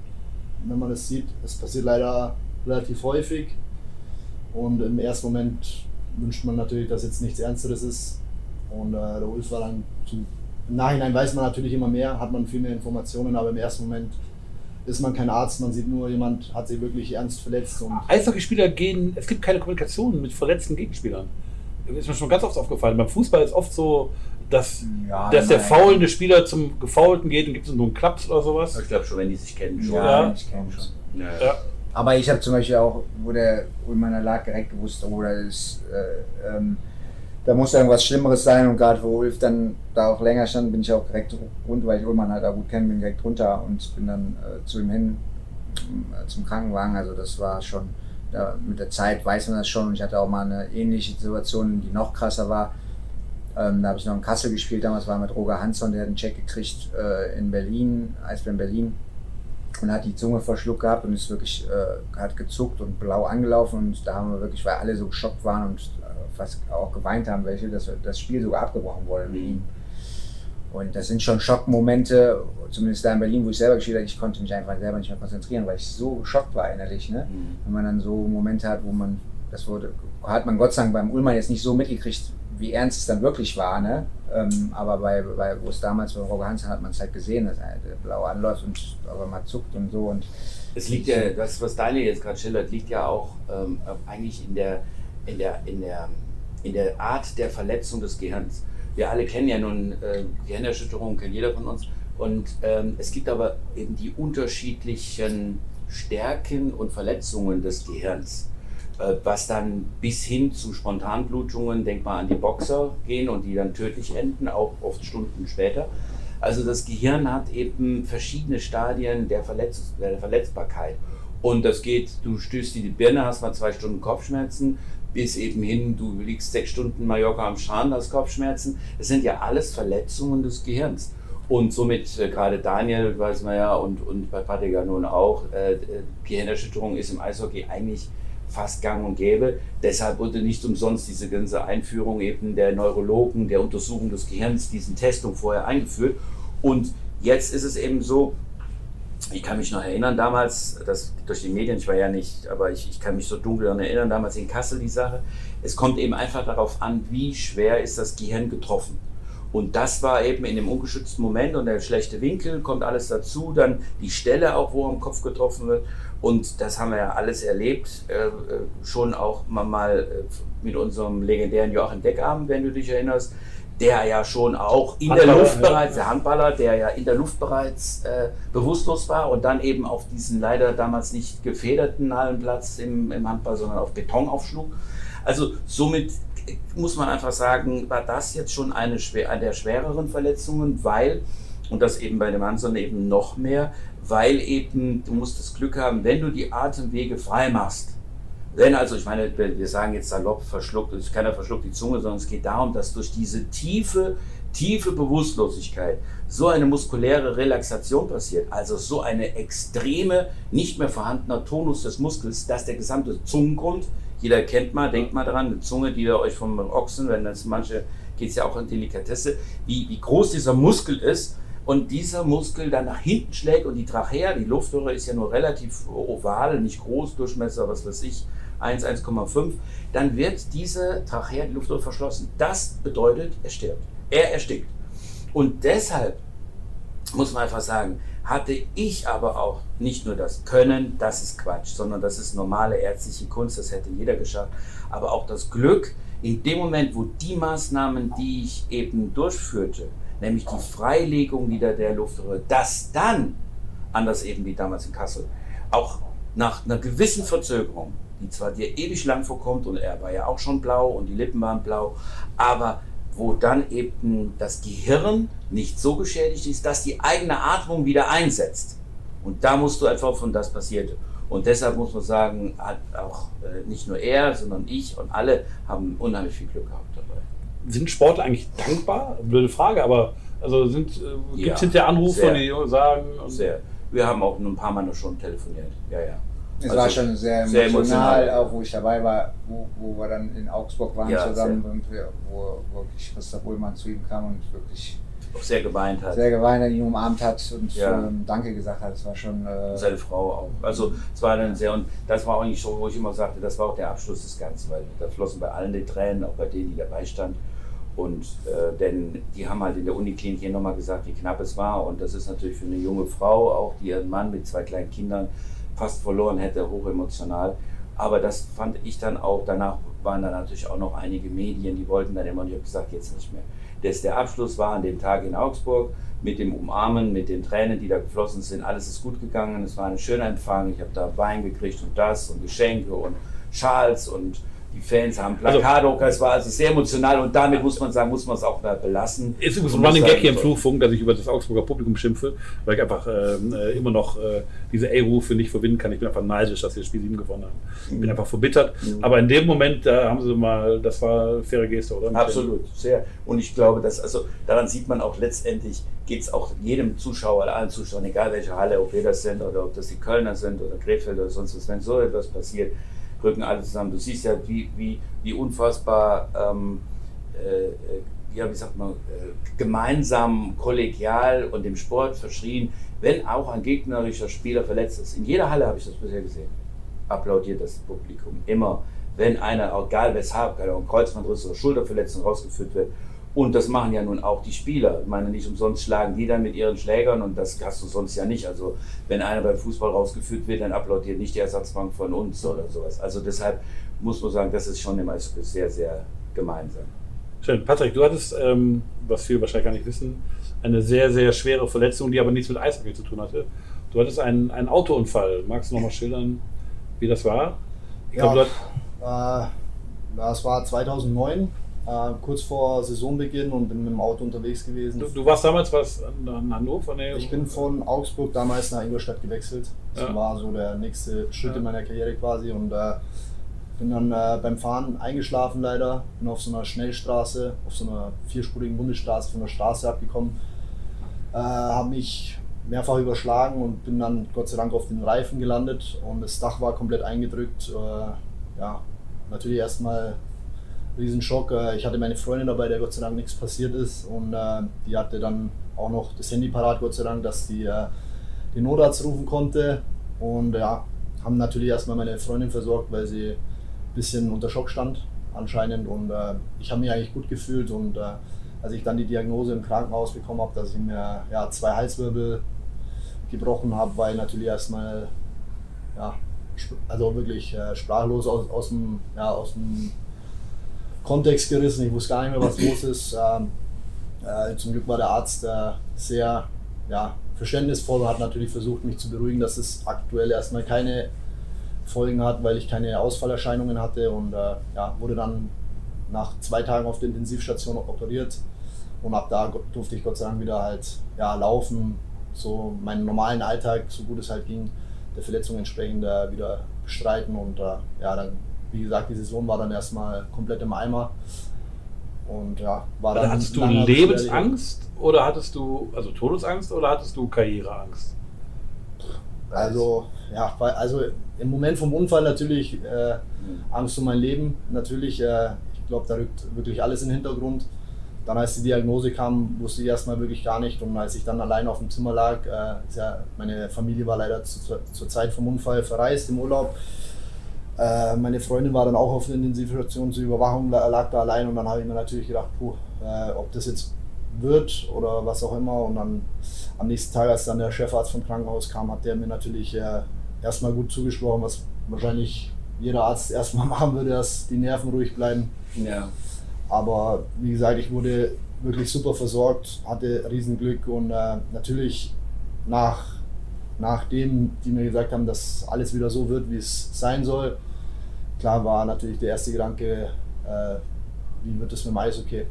S2: wenn man es sieht. Es passiert leider relativ häufig. Und im ersten Moment wünscht man natürlich, dass jetzt nichts Ernsteres ist. Und äh, der Ulf war dann zu, im Nachhinein weiß man natürlich immer mehr, hat man viel mehr Informationen, aber im ersten Moment ist man kein Arzt, man sieht nur, jemand hat sich wirklich ernst verletzt und
S1: Eishockeyspieler gehen, es gibt keine Kommunikation mit verletzten Gegenspielern. Das ist mir schon ganz oft aufgefallen. Beim Fußball ist oft so, dass,
S3: Ja,
S1: dass der faulende Spieler zum Gefaulten geht und gibt es nur einen Klaps oder sowas.
S4: Ich glaube schon, wenn die sich kennen, schon.
S3: Ja,
S1: Ja.
S3: ich kenne schon.
S4: Ja.
S3: Aber ich habe zum Beispiel auch, wo der Ullmann lag, direkt gewusst, oh, da ist, äh, ähm, da muss irgendwas Schlimmeres sein. Und gerade wo Ulf dann da auch länger stand, bin ich auch direkt runter, weil ich Ullmann halt auch gut kenne, bin direkt runter und bin dann äh, zu ihm hin äh, zum Krankenwagen. Also das war schon, da, mit der Zeit weiß man das schon. Und ich hatte auch mal eine ähnliche Situation, die noch krasser war. Ähm, da habe ich noch in Kassel gespielt, damals war mit Roger Hansson, der hat einen Check gekriegt äh, in Berlin, Eisbären Berlin und hat die Zunge verschluckt gehabt und ist wirklich, äh, hat gezuckt und blau angelaufen und da haben wir wirklich, weil alle so geschockt waren und äh, fast auch geweint haben, welche, dass das Spiel sogar abgebrochen wurde mit ihm. Und das sind schon Schockmomente, zumindest da in Berlin, wo ich selber gespielt habe, ich konnte mich einfach selber nicht mehr konzentrieren, weil ich so geschockt war innerlich. Ne?
S4: Mhm.
S3: Wenn man dann so Momente hat, wo man, das wurde, hat man Gott sei Dank beim Ullmann jetzt nicht so mitgekriegt, wie ernst es dann wirklich war. Ne? Ähm, aber bei, bei, wo es damals bei Roger Hansen hat man es halt gesehen, dass er blau anläuft und aber mal zuckt und so. Und
S4: Es liegt ja, das, was Daniel jetzt gerade schildert, liegt ja auch ähm, eigentlich in der, in, der, in, der, in der Art der Verletzung des Gehirns. Wir alle kennen ja nun äh, Gehirnerschütterung, kennt jeder von uns. Und ähm, es gibt aber eben die unterschiedlichen Stärken und Verletzungen des Gehirns, was dann bis hin zu Spontanblutungen, denk mal an die Boxer gehen und die dann tödlich enden, auch oft Stunden später. Also das Gehirn hat eben verschiedene Stadien der, Verletz der Verletzbarkeit. Und das geht, du stößt dir die Birne, hast mal zwei Stunden Kopfschmerzen, bis eben hin, du liegst sechs Stunden Mallorca am Strand, hast Kopfschmerzen. Das sind ja alles Verletzungen des Gehirns. Und somit, äh, gerade Daniel, weiß man ja, und, und bei Patiga nun auch, äh, äh, Gehirnerschütterung ist im Eishockey eigentlich fast gang und gäbe. Deshalb wurde nicht umsonst diese ganze Einführung eben der Neurologen, der Untersuchung des Gehirns, diesen Testung vorher eingeführt. Und jetzt ist es eben so, ich kann mich noch erinnern, damals, das durch die Medien, ich war ja nicht, aber ich, ich kann mich so dunkel daran erinnern, damals in Kassel die Sache. Es kommt eben einfach darauf an, wie schwer ist das Gehirn getroffen. Und das war eben in dem ungeschützten Moment und der schlechte Winkel kommt alles dazu, dann die Stelle auch, wo am Kopf getroffen wird. Und das haben wir ja alles erlebt, äh, äh, schon auch mal, äh, mit unserem legendären Joachim Deckarm, wenn du dich erinnerst, der ja schon auch in der
S1: Handballer,
S4: Luft
S1: ja.
S4: bereits, der Handballer, der ja in der Luft bereits äh, bewusstlos war und dann eben auf diesen leider damals nicht gefederten Hallenplatz im, im Handball, sondern auf Beton aufschlug. Also somit muss man einfach sagen, war das jetzt schon eine der schwereren Verletzungen, weil, und das eben bei dem Hanson eben noch mehr, weil eben du musst das Glück haben, wenn du die Atemwege frei machst, wenn also, ich meine, wir sagen jetzt salopp verschluckt, es keiner verschluckt die Zunge, sondern es geht darum, dass durch diese tiefe, tiefe Bewusstlosigkeit so eine muskuläre Relaxation passiert, also so eine extreme, nicht mehr vorhandener Tonus des Muskels, dass der gesamte Zungengrund, jeder kennt mal, denkt mal dran, eine Zunge, die ihr euch vom Ochsen, wenn das manche, geht es ja auch in Delikatesse, wie, wie groß dieser Muskel ist und dieser Muskel dann nach hinten schlägt und die Trachea, die Luftröhre ist ja nur relativ oval, nicht groß, Durchmesser, was weiß ich, 1, 1,5, dann wird diese Trachea, die Luftröhre verschlossen. Das bedeutet, er stirbt. Er erstickt. Und deshalb muss man einfach sagen, hatte ich aber auch nicht nur das Können, das ist Quatsch, sondern das ist normale ärztliche Kunst, das hätte jeder geschafft, aber auch das Glück, in dem Moment, wo die Maßnahmen, die ich eben durchführte, nämlich die Freilegung wieder der Luftröhre, dass dann, anders eben wie damals in Kassel, auch nach einer gewissen Verzögerung, die zwar dir ewig lang vorkommt und er war ja auch schon blau und die Lippen waren blau, aber wo dann eben das Gehirn nicht so geschädigt ist, dass die eigene Atmung wieder einsetzt. Und da musst du einfach von das passierte. Und deshalb muss man sagen, hat auch äh, nicht nur er, sondern ich und alle haben unheimlich viel Glück gehabt dabei.
S1: Sind Sportler eigentlich dankbar? Blöde Frage, aber also sind, äh, gibt es
S4: Ja,
S1: hinterher Anrufe,
S4: sehr.
S1: die sagen,
S4: Sehr. Wir haben auch ein paar Mal noch schon telefoniert. Ja, ja.
S3: Es
S4: Also,
S3: war schon sehr
S4: sehr
S3: emotional,
S4: emotional.
S3: auch wo ich dabei war, wo, wo wir dann in Augsburg waren
S4: Ja,
S3: zusammen und wir, wo wirklich Christoph Ullmann zu ihm kam und wirklich
S4: Auch sehr geweint hat.
S3: sehr geweint hat, ihn umarmt hat und
S4: Ja.
S3: ähm, Danke gesagt hat. Das war schon. Äh,
S4: seine Frau auch. Also es war dann sehr, und das war auch nicht so, wo ich immer sagte, das war auch der Abschluss des Ganzen, weil da flossen bei allen die Tränen, auch bei denen, die dabei standen. Und äh, denn die haben halt in der Uniklinik hier nochmal gesagt, wie knapp es war. Und das ist natürlich für eine junge Frau, auch die ihren Mann mit zwei kleinen Kindern fast verloren hätte, hochemotional. Aber das fand ich dann auch, danach waren dann natürlich auch noch einige Medien, die wollten dann immer, und ich habe gesagt, jetzt nicht mehr. Das, der Abschluss war an dem Tag in Augsburg mit dem Umarmen, mit den Tränen, die da geflossen sind. Alles ist gut gegangen, es war ein schöner Empfang. Ich habe da Wein gekriegt und das und Geschenke und Schals und die Fans haben Plakate. es war also sehr emotional und damit muss man sagen, muss man es auch mal belassen.
S1: Ist übrigens ein Running Gag hier im. Flugfunk, dass ich über das Augsburger Publikum schimpfe, weil ich einfach ähm, äh, immer noch äh, diese A-Rufe nicht verwinden kann. Ich bin einfach neidisch, dass sie das Spiel 7 gewonnen haben. Ich bin einfach verbittert.
S4: Mhm.
S1: Aber in dem Moment, da haben sie mal, das war faire Geste, oder?
S4: Absolut, sehr. Und ich glaube, dass, also daran sieht man auch letztendlich, geht es auch jedem Zuschauer, allen Zuschauern, egal welche Halle, ob wir das sind oder ob das die Kölner sind oder Krefeld oder sonst was, wenn so etwas passiert, rücken alle zusammen. Du siehst ja, wie, wie, wie unfassbar, ähm, äh, äh, ja, wie sagt man, äh, gemeinsam, kollegial und dem Sport verschrien, wenn auch ein gegnerischer Spieler verletzt ist. In jeder Halle habe ich das bisher gesehen. Applaudiert das Publikum immer, wenn einer, egal weshalb, Ahnung, Kreuzbandriss oder Schulterverletzung rausgeführt wird. Und das machen ja nun auch die Spieler. Ich meine, nicht umsonst schlagen die dann mit ihren Schlägern und das hast du sonst ja nicht. Also wenn einer beim Fußball rausgeführt wird, dann applaudiert nicht die Ersatzbank von uns oder sowas. Also deshalb muss man sagen, das ist schon immer sehr, sehr gemeinsam.
S1: Schön. Patrick, du hattest, ähm, was viele wahrscheinlich gar nicht wissen, eine sehr, sehr schwere Verletzung, die aber nichts mit Eishockey zu tun hatte. Du hattest einen, einen Autounfall. Magst du nochmal schildern, wie das war? Ich
S2: Ja,
S1: glaube, du
S2: äh, das war 2009, äh, kurz vor Saisonbeginn und bin mit dem Auto unterwegs gewesen.
S1: Du, du warst damals was an, an Hannover? Nee,
S2: Ich bin von Augsburg damals nach Ingolstadt gewechselt. Das
S1: Ja.
S2: war so der nächste Schritt
S1: Ja.
S2: in meiner Karriere quasi und äh, bin dann äh, beim Fahren eingeschlafen leider. Bin auf so einer Schnellstraße, auf so einer vierspurigen Bundesstraße von der Straße abgekommen. Äh, habe mich mehrfach überschlagen und bin dann Gott sei Dank auf den Reifen gelandet und das Dach war komplett eingedrückt. Äh, ja, natürlich erstmal Riesenschock. Äh, Ich hatte meine Freundin dabei, der Gott sei Dank nichts passiert ist. Und äh, die hatte dann auch noch das Handy parat, Gott sei Dank, dass die äh, den Notarzt rufen konnte. Und ja, haben natürlich erstmal meine Freundin versorgt, weil sie ein bisschen unter Schock stand anscheinend. Und äh, ich habe mich eigentlich gut gefühlt. Und äh, als ich dann die Diagnose im Krankenhaus bekommen habe, dass ich mir ja, zwei Halswirbel gebrochen habe, war ich natürlich erstmal ja, also wirklich äh, sprachlos aus, aus, dem, ja, aus dem Kontext gerissen. Ich wusste gar nicht mehr, was los ist. Ähm, äh, zum Glück war der Arzt äh, sehr ja, verständnisvoll und hat natürlich versucht, mich zu beruhigen, dass es aktuell erstmal keine Folgen hat, weil ich keine Ausfallerscheinungen hatte und äh, ja, wurde dann nach zwei Tagen auf der Intensivstation operiert und ab da durfte ich Gott sei Dank wieder halt ja, laufen, so meinen normalen Alltag, so gut es halt ging, der Verletzung entsprechend äh, wieder bestreiten und äh, ja, dann, wie gesagt, die Saison war dann erstmal komplett im Eimer und ja, war dann
S1: hattest du Lebensangst oder hattest du, also Todesangst oder hattest du Karriereangst?
S2: Also, ja, also im Moment vom Unfall natürlich äh, Angst um mein Leben. Natürlich, äh, ich glaube, da rückt wirklich alles in den Hintergrund. Dann, als die Diagnose kam, wusste ich erstmal wirklich gar nicht. Und als ich dann allein auf dem Zimmer lag, äh, ja, meine Familie war leider zu, zur Zeit vom Unfall verreist im Urlaub. Äh, meine Freundin war dann auch auf der Intensivstation zur Überwachung, la- lag da allein. Und dann habe ich mir natürlich gedacht, puh, äh, ob das jetzt wird oder was auch immer. Und dann am nächsten Tag, als dann der Chefarzt vom Krankenhaus kam, hat der mir natürlich äh, erstmal gut zugesprochen, was wahrscheinlich jeder Arzt erstmal *laughs* machen würde, dass die Nerven ruhig bleiben.
S4: Ja.
S2: Aber wie gesagt, ich wurde wirklich super versorgt, hatte Riesenglück und äh, natürlich nach, nachdem die mir gesagt haben, dass alles wieder so wird, wie es sein soll, klar war natürlich der erste Gedanke, äh, wie wird es mit dem Eishockey?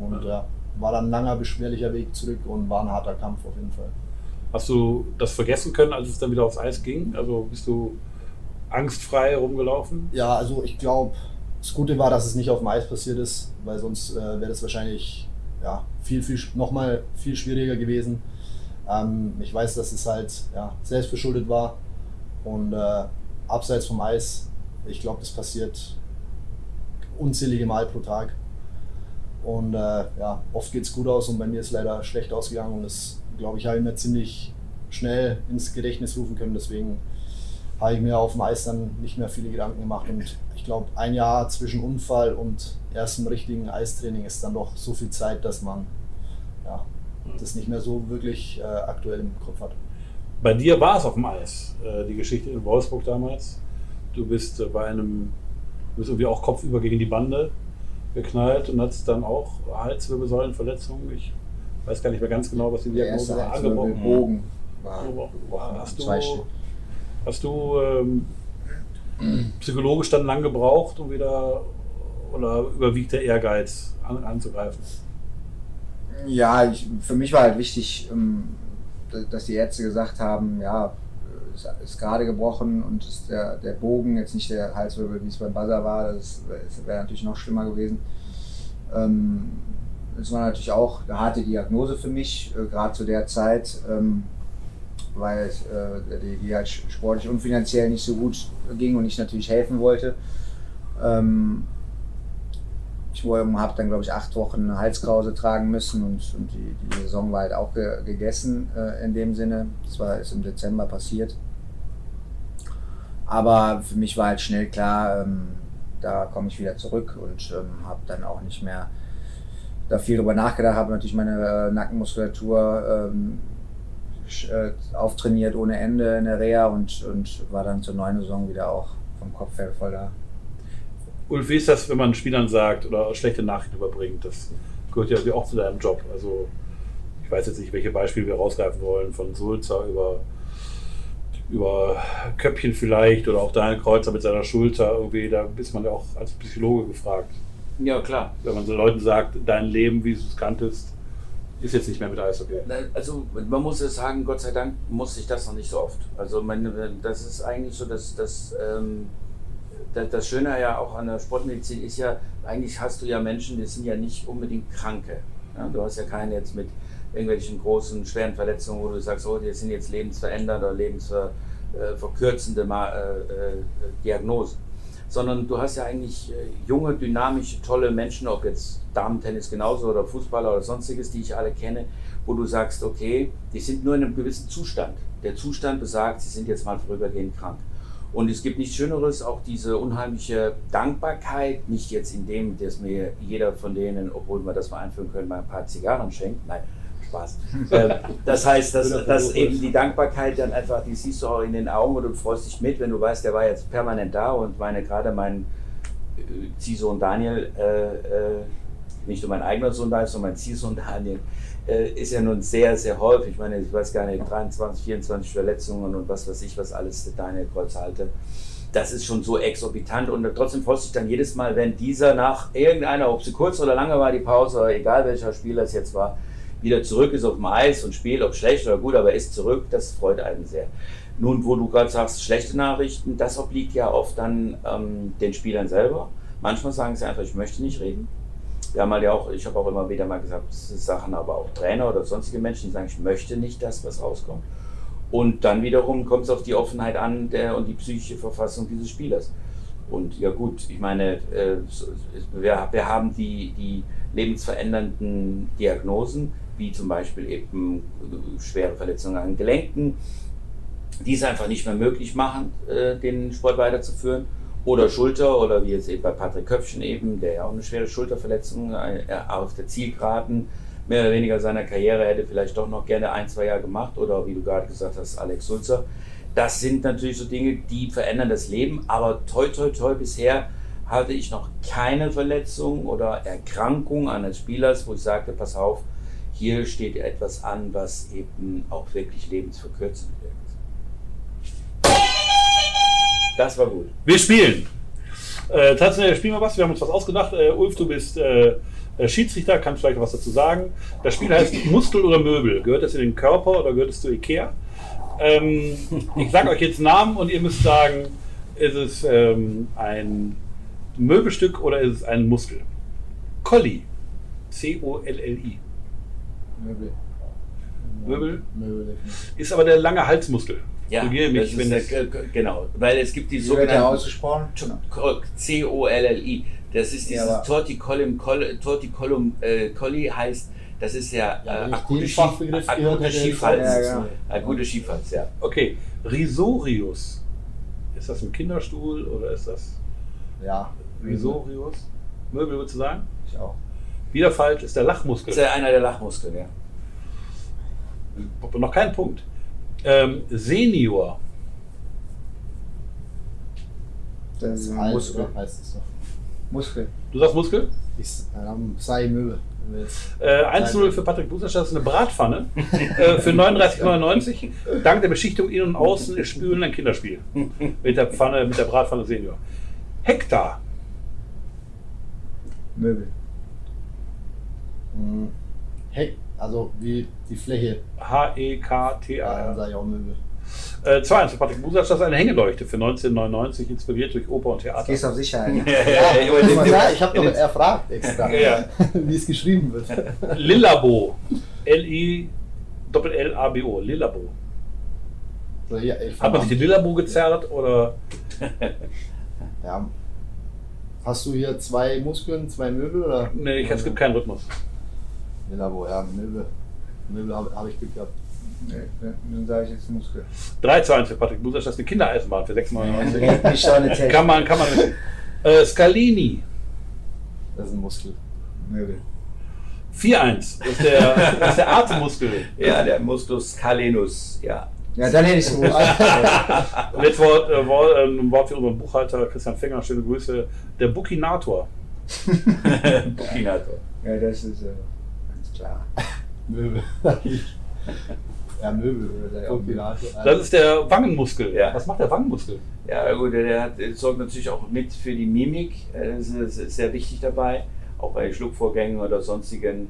S2: Und ja, war dann ein langer, beschwerlicher Weg zurück und war ein harter Kampf auf jeden Fall.
S1: Hast du das vergessen können, als es dann wieder aufs Eis ging? Also bist du angstfrei rumgelaufen?
S2: Ja, also ich glaube, das Gute war, dass es nicht auf dem Eis passiert ist, weil sonst äh, wäre das wahrscheinlich ja, viel, viel, nochmal viel schwieriger gewesen. Ähm, ich weiß, dass es halt ja, selbstverschuldet war und äh, abseits vom Eis, ich glaube, das passiert unzählige Mal pro Tag. Und äh, ja, oft geht es gut aus und bei mir ist leider schlecht ausgegangen und das, glaube ich, habe ich mir ziemlich schnell ins Gedächtnis rufen können. Deswegen habe ich mir auf dem Eis dann nicht mehr viele Gedanken gemacht. Und ich glaube, ein Jahr zwischen Unfall und erstem richtigen Eistraining ist dann doch so viel Zeit, dass man ja, das nicht mehr so wirklich äh, aktuell im Kopf hat.
S1: Bei dir war es auf dem Eis, äh, die Geschichte in Wolfsburg damals. Du bist äh, bei einem, du bist irgendwie auch kopfüber gegen die Bande geknallt und hattest dann auch Halswirbelsäulenverletzungen. Ich weiß gar nicht mehr ganz genau, was die Diagnose war.
S3: Angebrochen. Bogen
S1: war, war hast du, Hast du ähm, psychologisch dann lang gebraucht, um wieder oder überwiegt der Ehrgeiz an, anzugreifen?
S3: Ja, ich, für mich war halt wichtig, ähm, dass die Ärzte gesagt haben, ja, ist gerade gebrochen und ist der, der Bogen, jetzt nicht der Halswirbel, wie es beim Buzzer war, das, wäre natürlich noch schlimmer gewesen. Ähm, das war natürlich auch eine harte Diagnose für mich, äh, gerade zu der Zeit. Ähm, weil äh, die, die halt sportlich und finanziell nicht so gut ging und ich natürlich helfen wollte. Ähm, ich habe dann, glaube ich, acht Wochen Halskrause tragen müssen und, und die, die, Saison war halt auch ge gegessen äh, in dem Sinne. Das war ist im Dezember passiert. Aber für mich war halt schnell klar, ähm, da komme ich wieder zurück und ähm, habe dann auch nicht mehr da viel drüber nachgedacht, habe natürlich meine äh, Nackenmuskulatur ähm, äh, auftrainiert ohne Ende in der Reha und, und war dann zur neuen Saison wieder auch vom Kopf her voll da.
S1: Ulf, wie ist das, wenn man Spielern sagt oder schlechte Nachrichten überbringt? Das gehört ja auch zu deinem Job. Also ich weiß jetzt nicht, welche Beispiele wir rausgreifen wollen, von Sulzer über, über Köpfchen vielleicht oder auch Daniel Kreuzer mit seiner Schulter. Irgendwie, da ist man ja auch als Psychologe gefragt.
S4: Ja, klar.
S1: Wenn man so Leuten sagt, dein Leben, wie du es kanntest, ist jetzt nicht mehr mit Eishockey.
S4: Also man muss ja sagen, Gott sei Dank muss ich das noch nicht so oft. Also meine, das ist eigentlich so, dass das, ähm, das, Schöne ja auch an der Sportmedizin ist ja, eigentlich hast du ja Menschen, die sind ja nicht unbedingt Kranke. Ja, du hast ja keinen jetzt mit irgendwelchen großen, schweren Verletzungen, wo du sagst, oh, die sind jetzt lebensverändert oder lebensverkürzende äh, äh, Diagnosen sondern du hast ja eigentlich äh, junge, dynamische, tolle Menschen, ob jetzt Damen-Tennis genauso oder Fußballer oder sonstiges, die ich alle kenne, wo du sagst, okay, die sind nur in einem gewissen Zustand. Der Zustand besagt, sie sind jetzt mal vorübergehend krank. Und es gibt nichts Schöneres, auch diese unheimliche Dankbarkeit, nicht jetzt in dem, dass mir jeder von denen, obwohl wir das mal einführen können, mal ein paar Zigarren schenkt. Nein, Spaß. *laughs* Ähm, das heißt, dass, dass eben die Dankbarkeit dann einfach, die siehst du auch in den Augen und du freust dich mit, wenn du weißt, der war jetzt permanent da und meine gerade mein äh, Ziehsohn Daniel, äh, äh, nicht nur mein eigener Sohn da ist, sondern mein Ziehsohn Daniel, ist ja nun sehr, sehr häufig. Ich meine, ich weiß gar nicht, 23, 24 Verletzungen und was weiß ich, was alles der Daniel Kreuz halte das ist schon so exorbitant und trotzdem freust du dich dann jedes Mal, wenn dieser nach irgendeiner, ob sie kurz oder lange war die Pause, egal welcher Spieler es jetzt war, wieder zurück ist auf dem Eis und spielt, ob schlecht oder gut, aber er ist zurück, das freut einen sehr. Nun, wo du gerade sagst, schlechte Nachrichten, das obliegt ja oft dann ähm, den Spielern selber. Manchmal sagen sie einfach, ich möchte nicht reden. Wir haben halt ja auch, ich habe auch immer wieder mal gesagt, Sachen, aber auch Trainer oder sonstige Menschen, die sagen, ich möchte nicht das, was rauskommt. Und dann wiederum kommt es auf die Offenheit an der, und die psychische Verfassung dieses Spielers. Und ja gut, ich meine, äh, wir, wir haben die, die lebensverändernden Diagnosen, wie zum Beispiel eben schwere Verletzungen an Gelenken, die es einfach nicht mehr möglich machen, äh, den Sport weiterzuführen. Oder Schulter, oder wie jetzt eben bei Patrick Köpfchen eben, der ja auch eine schwere Schulterverletzung äh, auf der Zielgeraden mehr oder weniger seiner Karriere hätte vielleicht doch noch gerne ein, zwei Jahre gemacht oder wie du gerade gesagt hast, Alex Sulzer. Das sind natürlich so Dinge, die verändern das Leben, aber toi toi toi bisher hatte ich noch keine Verletzung oder Erkrankung eines Spielers, wo ich sagte, pass auf, hier steht etwas an, was eben auch wirklich lebensverkürzend wirkt. Das war gut.
S1: Wir spielen. Äh, tatsächlich spielen wir was. Wir haben uns was ausgedacht. Äh, Ulf, du bist äh, äh Schiedsrichter, kannst vielleicht was dazu sagen. Das Spiel heißt *laughs* Muskel oder Möbel. Gehört das in den Körper oder gehört es zu Ikea? Ähm, ich sage euch jetzt Namen und ihr müsst sagen, ist es ähm, ein Möbelstück oder ist es ein Muskel? Colli. C-O-L-L-I.
S2: Möbel.
S1: Möbel?
S2: Möbel.
S1: Ist aber der lange Halsmuskel.
S4: Ja,
S1: Korrigiere mich, wenn das-
S4: der, genau, weil es gibt die
S3: Wie wird der
S4: sogenannten
S3: ausgesprochen?
S4: C-O-L-L-I. Das ist
S3: Ja,
S4: dieses
S3: aber-
S4: Torticolum, Col- Torticolum äh, Colli heißt, das ist ja,
S2: Ja,
S4: äh, akute, Schief, akute Schiefhals.
S3: Ja.
S4: Akute Schiefhals, ja.
S1: Okay, Risorius. Ist das ein Kinderstuhl oder ist das
S2: Ja.
S1: Risorius? Möbel würdest du sagen?
S2: Ich auch.
S1: Wieder falsch, ist der
S4: Das
S1: Lachmuskel.
S4: ist ja einer der Lachmuskeln, ja.
S1: Noch kein Punkt. Ähm, Senior.
S3: Das ist ein
S2: Alt,
S3: Muskel.
S2: heißt es doch.
S3: Muskel.
S1: Du sagst Muskel?
S2: Ich ähm, sei Möbel.
S1: Äh, 1-0 für Patrick das ist eine Bratpfanne *laughs* äh, für 39,99. Dank der Beschichtung innen und außen ist Spülen ein Kinderspiel. *laughs* Mit der Pfanne, mit der Bratpfanne Senior. Hektar.
S3: Möbel.
S2: Hm. Heck, also wie die Fläche. Ja, dann
S1: H-E-K-T-A-R.
S2: sage ich auch Möbel.
S1: Äh, 2-1 für Patrick Busasch, das ist eine Hängeleuchte für 1999, inspiriert durch Oper und Theater.
S3: Gehst auf Sicherheit. ne? *laughs*
S2: Guck mal da, ich habe doch erfragt extra,
S1: Ja. *laughs*
S2: wie es geschrieben wird. *laughs*
S1: Lillabo. L-I Doppel-L-A-B-O. Lillabo.
S2: So, hier,
S1: Hat man sich die Lillabo gezerrt oder?
S2: ja. Hast du hier zwei Muskeln, zwei Möbel oder?
S1: Nee, ich, es gibt keinen Rhythmus.
S2: Ja, Möbel. Möbel habe hab ich Glück gehabt.
S3: Nee, dann sage ich jetzt Muskel.
S1: 3 zu 1 für Patrick Busasch, das ist eine Kindereisenbahn für 6,99.
S3: Red mich doch nicht
S1: kann man, kann man nicht. Äh, Scalini.
S2: Das ist ein Muskel.
S3: Möbel.
S1: 4-1. Das ist der, das ist der Atemmuskel. *laughs*
S4: Ja, der Musculus calenus, ja.
S3: Ja, dann hätte ich es gewusst. *laughs*
S1: Jetzt Wort, äh, Wort, äh, ein Wort für unseren Buchhalter Christian Fenger, schöne Grüße. Der Bukinator. *laughs*
S4: Bukinator.
S3: ja, das ist äh, klar. *laughs*
S2: Möbel. ja, Möbel.
S3: Oder
S2: Kombinator.
S1: Das ist der Wangenmuskel.
S4: Ja.
S1: Was macht der Wangenmuskel?
S4: Ja, gut, der hat, der sorgt natürlich auch mit für die Mimik. äh, Das ist, sehr wichtig dabei. Auch bei Schluckvorgängen oder sonstigen.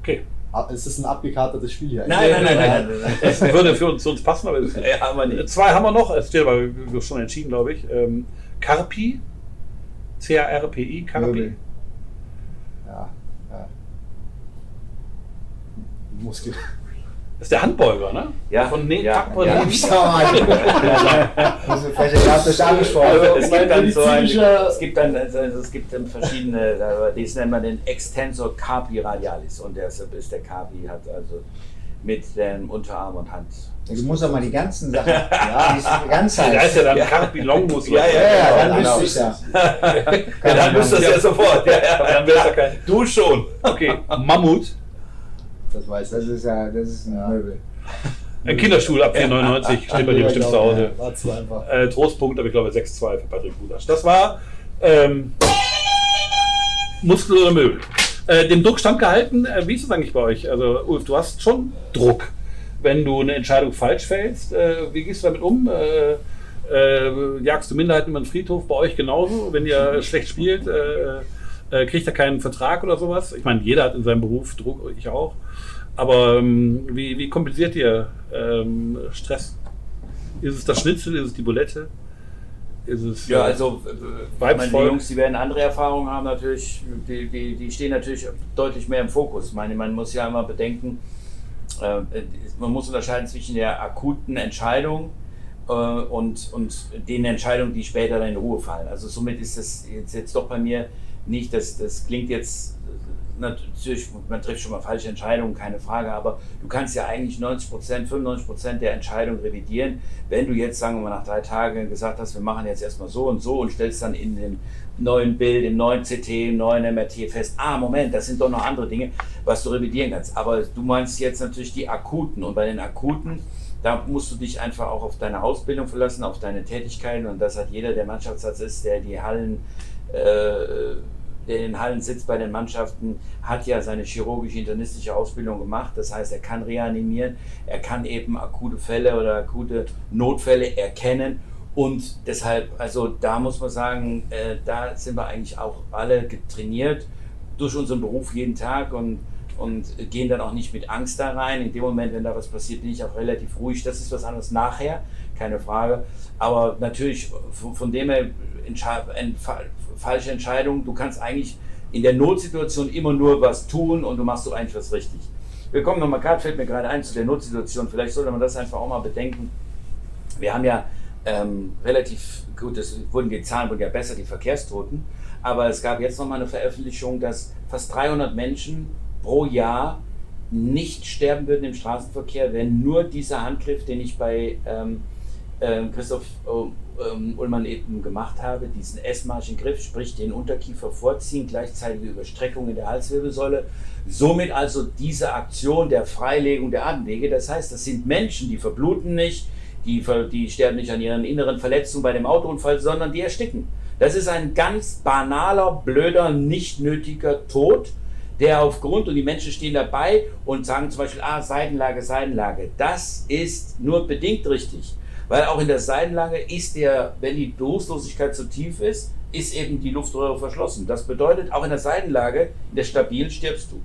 S1: Okay.
S2: Ah, Es ist ein abgekartetes Spiel hier.
S4: Nein, nein, nein, nein, nein. *laughs*
S1: Das würde für uns, zu uns passen, aber *laughs*
S4: Ja, aber nicht.
S1: Zwei haben wir noch, es steht aber schon entschieden, glaube ich. Ähm, Carpi. C-A-R-P-I, Carpi.
S3: Möbel.
S2: Ja, ja. Muskel.
S1: Das ist der Handbeuger, ne?
S4: Ja,
S1: Von ne
S4: ja,
S1: Takpo
S4: ja.
S3: Ich. Also, *laughs* vielleicht ihr habt euch angesprochen.
S2: Also,
S4: Es gibt dann so ein, es gibt dann, also es gibt dann verschiedene, das nennt man den Extensor Carpi radialis und deshalb ist der Carpi hat also mit dem Unterarm und Hand.
S3: Du musst doch mal die ganzen Sachen. Ja, die ganze
S1: Da ist ja dann
S4: Ja.
S1: Carpi Longus.
S4: Ja,
S3: Ja, ja, dann
S2: Genau.
S3: wüsste ich ja.
S4: Ja, dann müsst ihr das ja sofort. Ja,
S1: Aber dann wäre es ja kein.
S4: Du schon.
S1: Okay, Mammut.
S2: Das weiß
S3: Das
S2: ich.
S3: ist ja, das ist ein
S2: Ja.
S3: Möbel.
S1: Ein Kinderstuhl ab 4,99 steht bei dir bestimmt zu Hause.
S2: War zu einfach.
S1: Äh, Trostpunkt, aber ich glaube 6-2 für Patrick Budasch. Das war ähm, Muskel oder Möbel. Äh, dem Druck standgehalten, äh, wie ist es eigentlich bei euch? Also, Ulf, du hast schon Druck, wenn du eine Entscheidung falsch fällst. Äh, wie gehst du damit um? Äh, äh, jagst du Minderheiten über den Friedhof bei euch genauso? Wenn ihr schlecht spielt, äh, kriegt er keinen Vertrag oder sowas? Ich meine, jeder hat in seinem Beruf Druck, ich auch. Aber ähm, wie, wie kompensiert ihr ähm, Stress? Ist es das Schnitzel? Ist es die Bulette? Ist es,
S4: Ja,
S1: äh,
S4: also äh, meine
S1: Weibsvolk.
S4: Jungs, die werden andere Erfahrungen haben natürlich, die, die, die stehen natürlich deutlich mehr im Fokus. Ich meine, man muss ja immer bedenken, äh, man muss unterscheiden zwischen der akuten Entscheidung äh, und, und den Entscheidungen, die später dann in Ruhe fallen. Also somit ist das jetzt, jetzt doch bei mir nicht, das, das klingt jetzt natürlich, man trifft schon mal falsche Entscheidungen, keine Frage, aber du kannst ja eigentlich 90 Prozent, 95 Prozent der Entscheidung revidieren. Wenn du jetzt, sagen wir mal, nach drei Tagen gesagt hast, wir machen jetzt erstmal so und so und stellst dann in dem neuen Bild, im neuen CT, im neuen MRT fest, ah, Moment, das sind doch noch andere Dinge, was du revidieren kannst. Aber du meinst jetzt natürlich die akuten und bei den akuten, da musst du dich einfach auch auf deine Ausbildung verlassen, auf deine Tätigkeiten und das hat jeder, der Mannschaftsarzt ist, der die Hallen der in den Hallen sitzt bei den Mannschaften, hat ja seine chirurgische internistische Ausbildung gemacht. Das heißt, er kann reanimieren, er kann eben akute Fälle oder akute Notfälle erkennen. Und deshalb, also da muss man sagen, äh, da sind wir eigentlich auch alle getrainiert durch unseren Beruf jeden Tag und, und gehen dann auch nicht mit Angst da rein. In dem Moment, wenn da was passiert, bin ich auch relativ ruhig. Das ist was anderes nachher, keine Frage. Aber natürlich, von, von dem her, falsche Entscheidung. Du kannst eigentlich in der Notsituation immer nur was tun und du machst so eigentlich was richtig. Wir kommen nochmal gerade, fällt mir gerade ein zu der Notsituation. Vielleicht sollte man das einfach auch mal bedenken. Wir haben ja ähm, relativ gut, es wurden die Zahlen wurden ja besser, die Verkehrstoten. Aber es gab jetzt nochmal eine Veröffentlichung, dass fast 300 Menschen pro Jahr nicht sterben würden im Straßenverkehr, wenn nur dieser Handgriff, den ich bei ähm, äh, Christoph ähm, Ullmann eben gemacht habe, diesen S-marschen Griff, sprich den Unterkiefer vorziehen, gleichzeitige Überstreckung in der Halswirbelsäule. Somit also diese Aktion der Freilegung der Atemwege. Das heißt, das sind Menschen, die verbluten nicht, die, die sterben nicht an ihren inneren Verletzungen bei dem Autounfall, sondern die ersticken. Das ist ein ganz banaler, blöder, nicht nötiger Tod, der aufgrund, und die Menschen stehen dabei und sagen zum Beispiel, ah, Seitenlage, Seitenlage. Das ist nur bedingt richtig. Weil auch in der Seitenlage ist der, wenn die Bewusstlosigkeit zu tief ist, ist eben die Luftröhre verschlossen. Das bedeutet, auch in der Seitenlage, in der stabil stirbst du.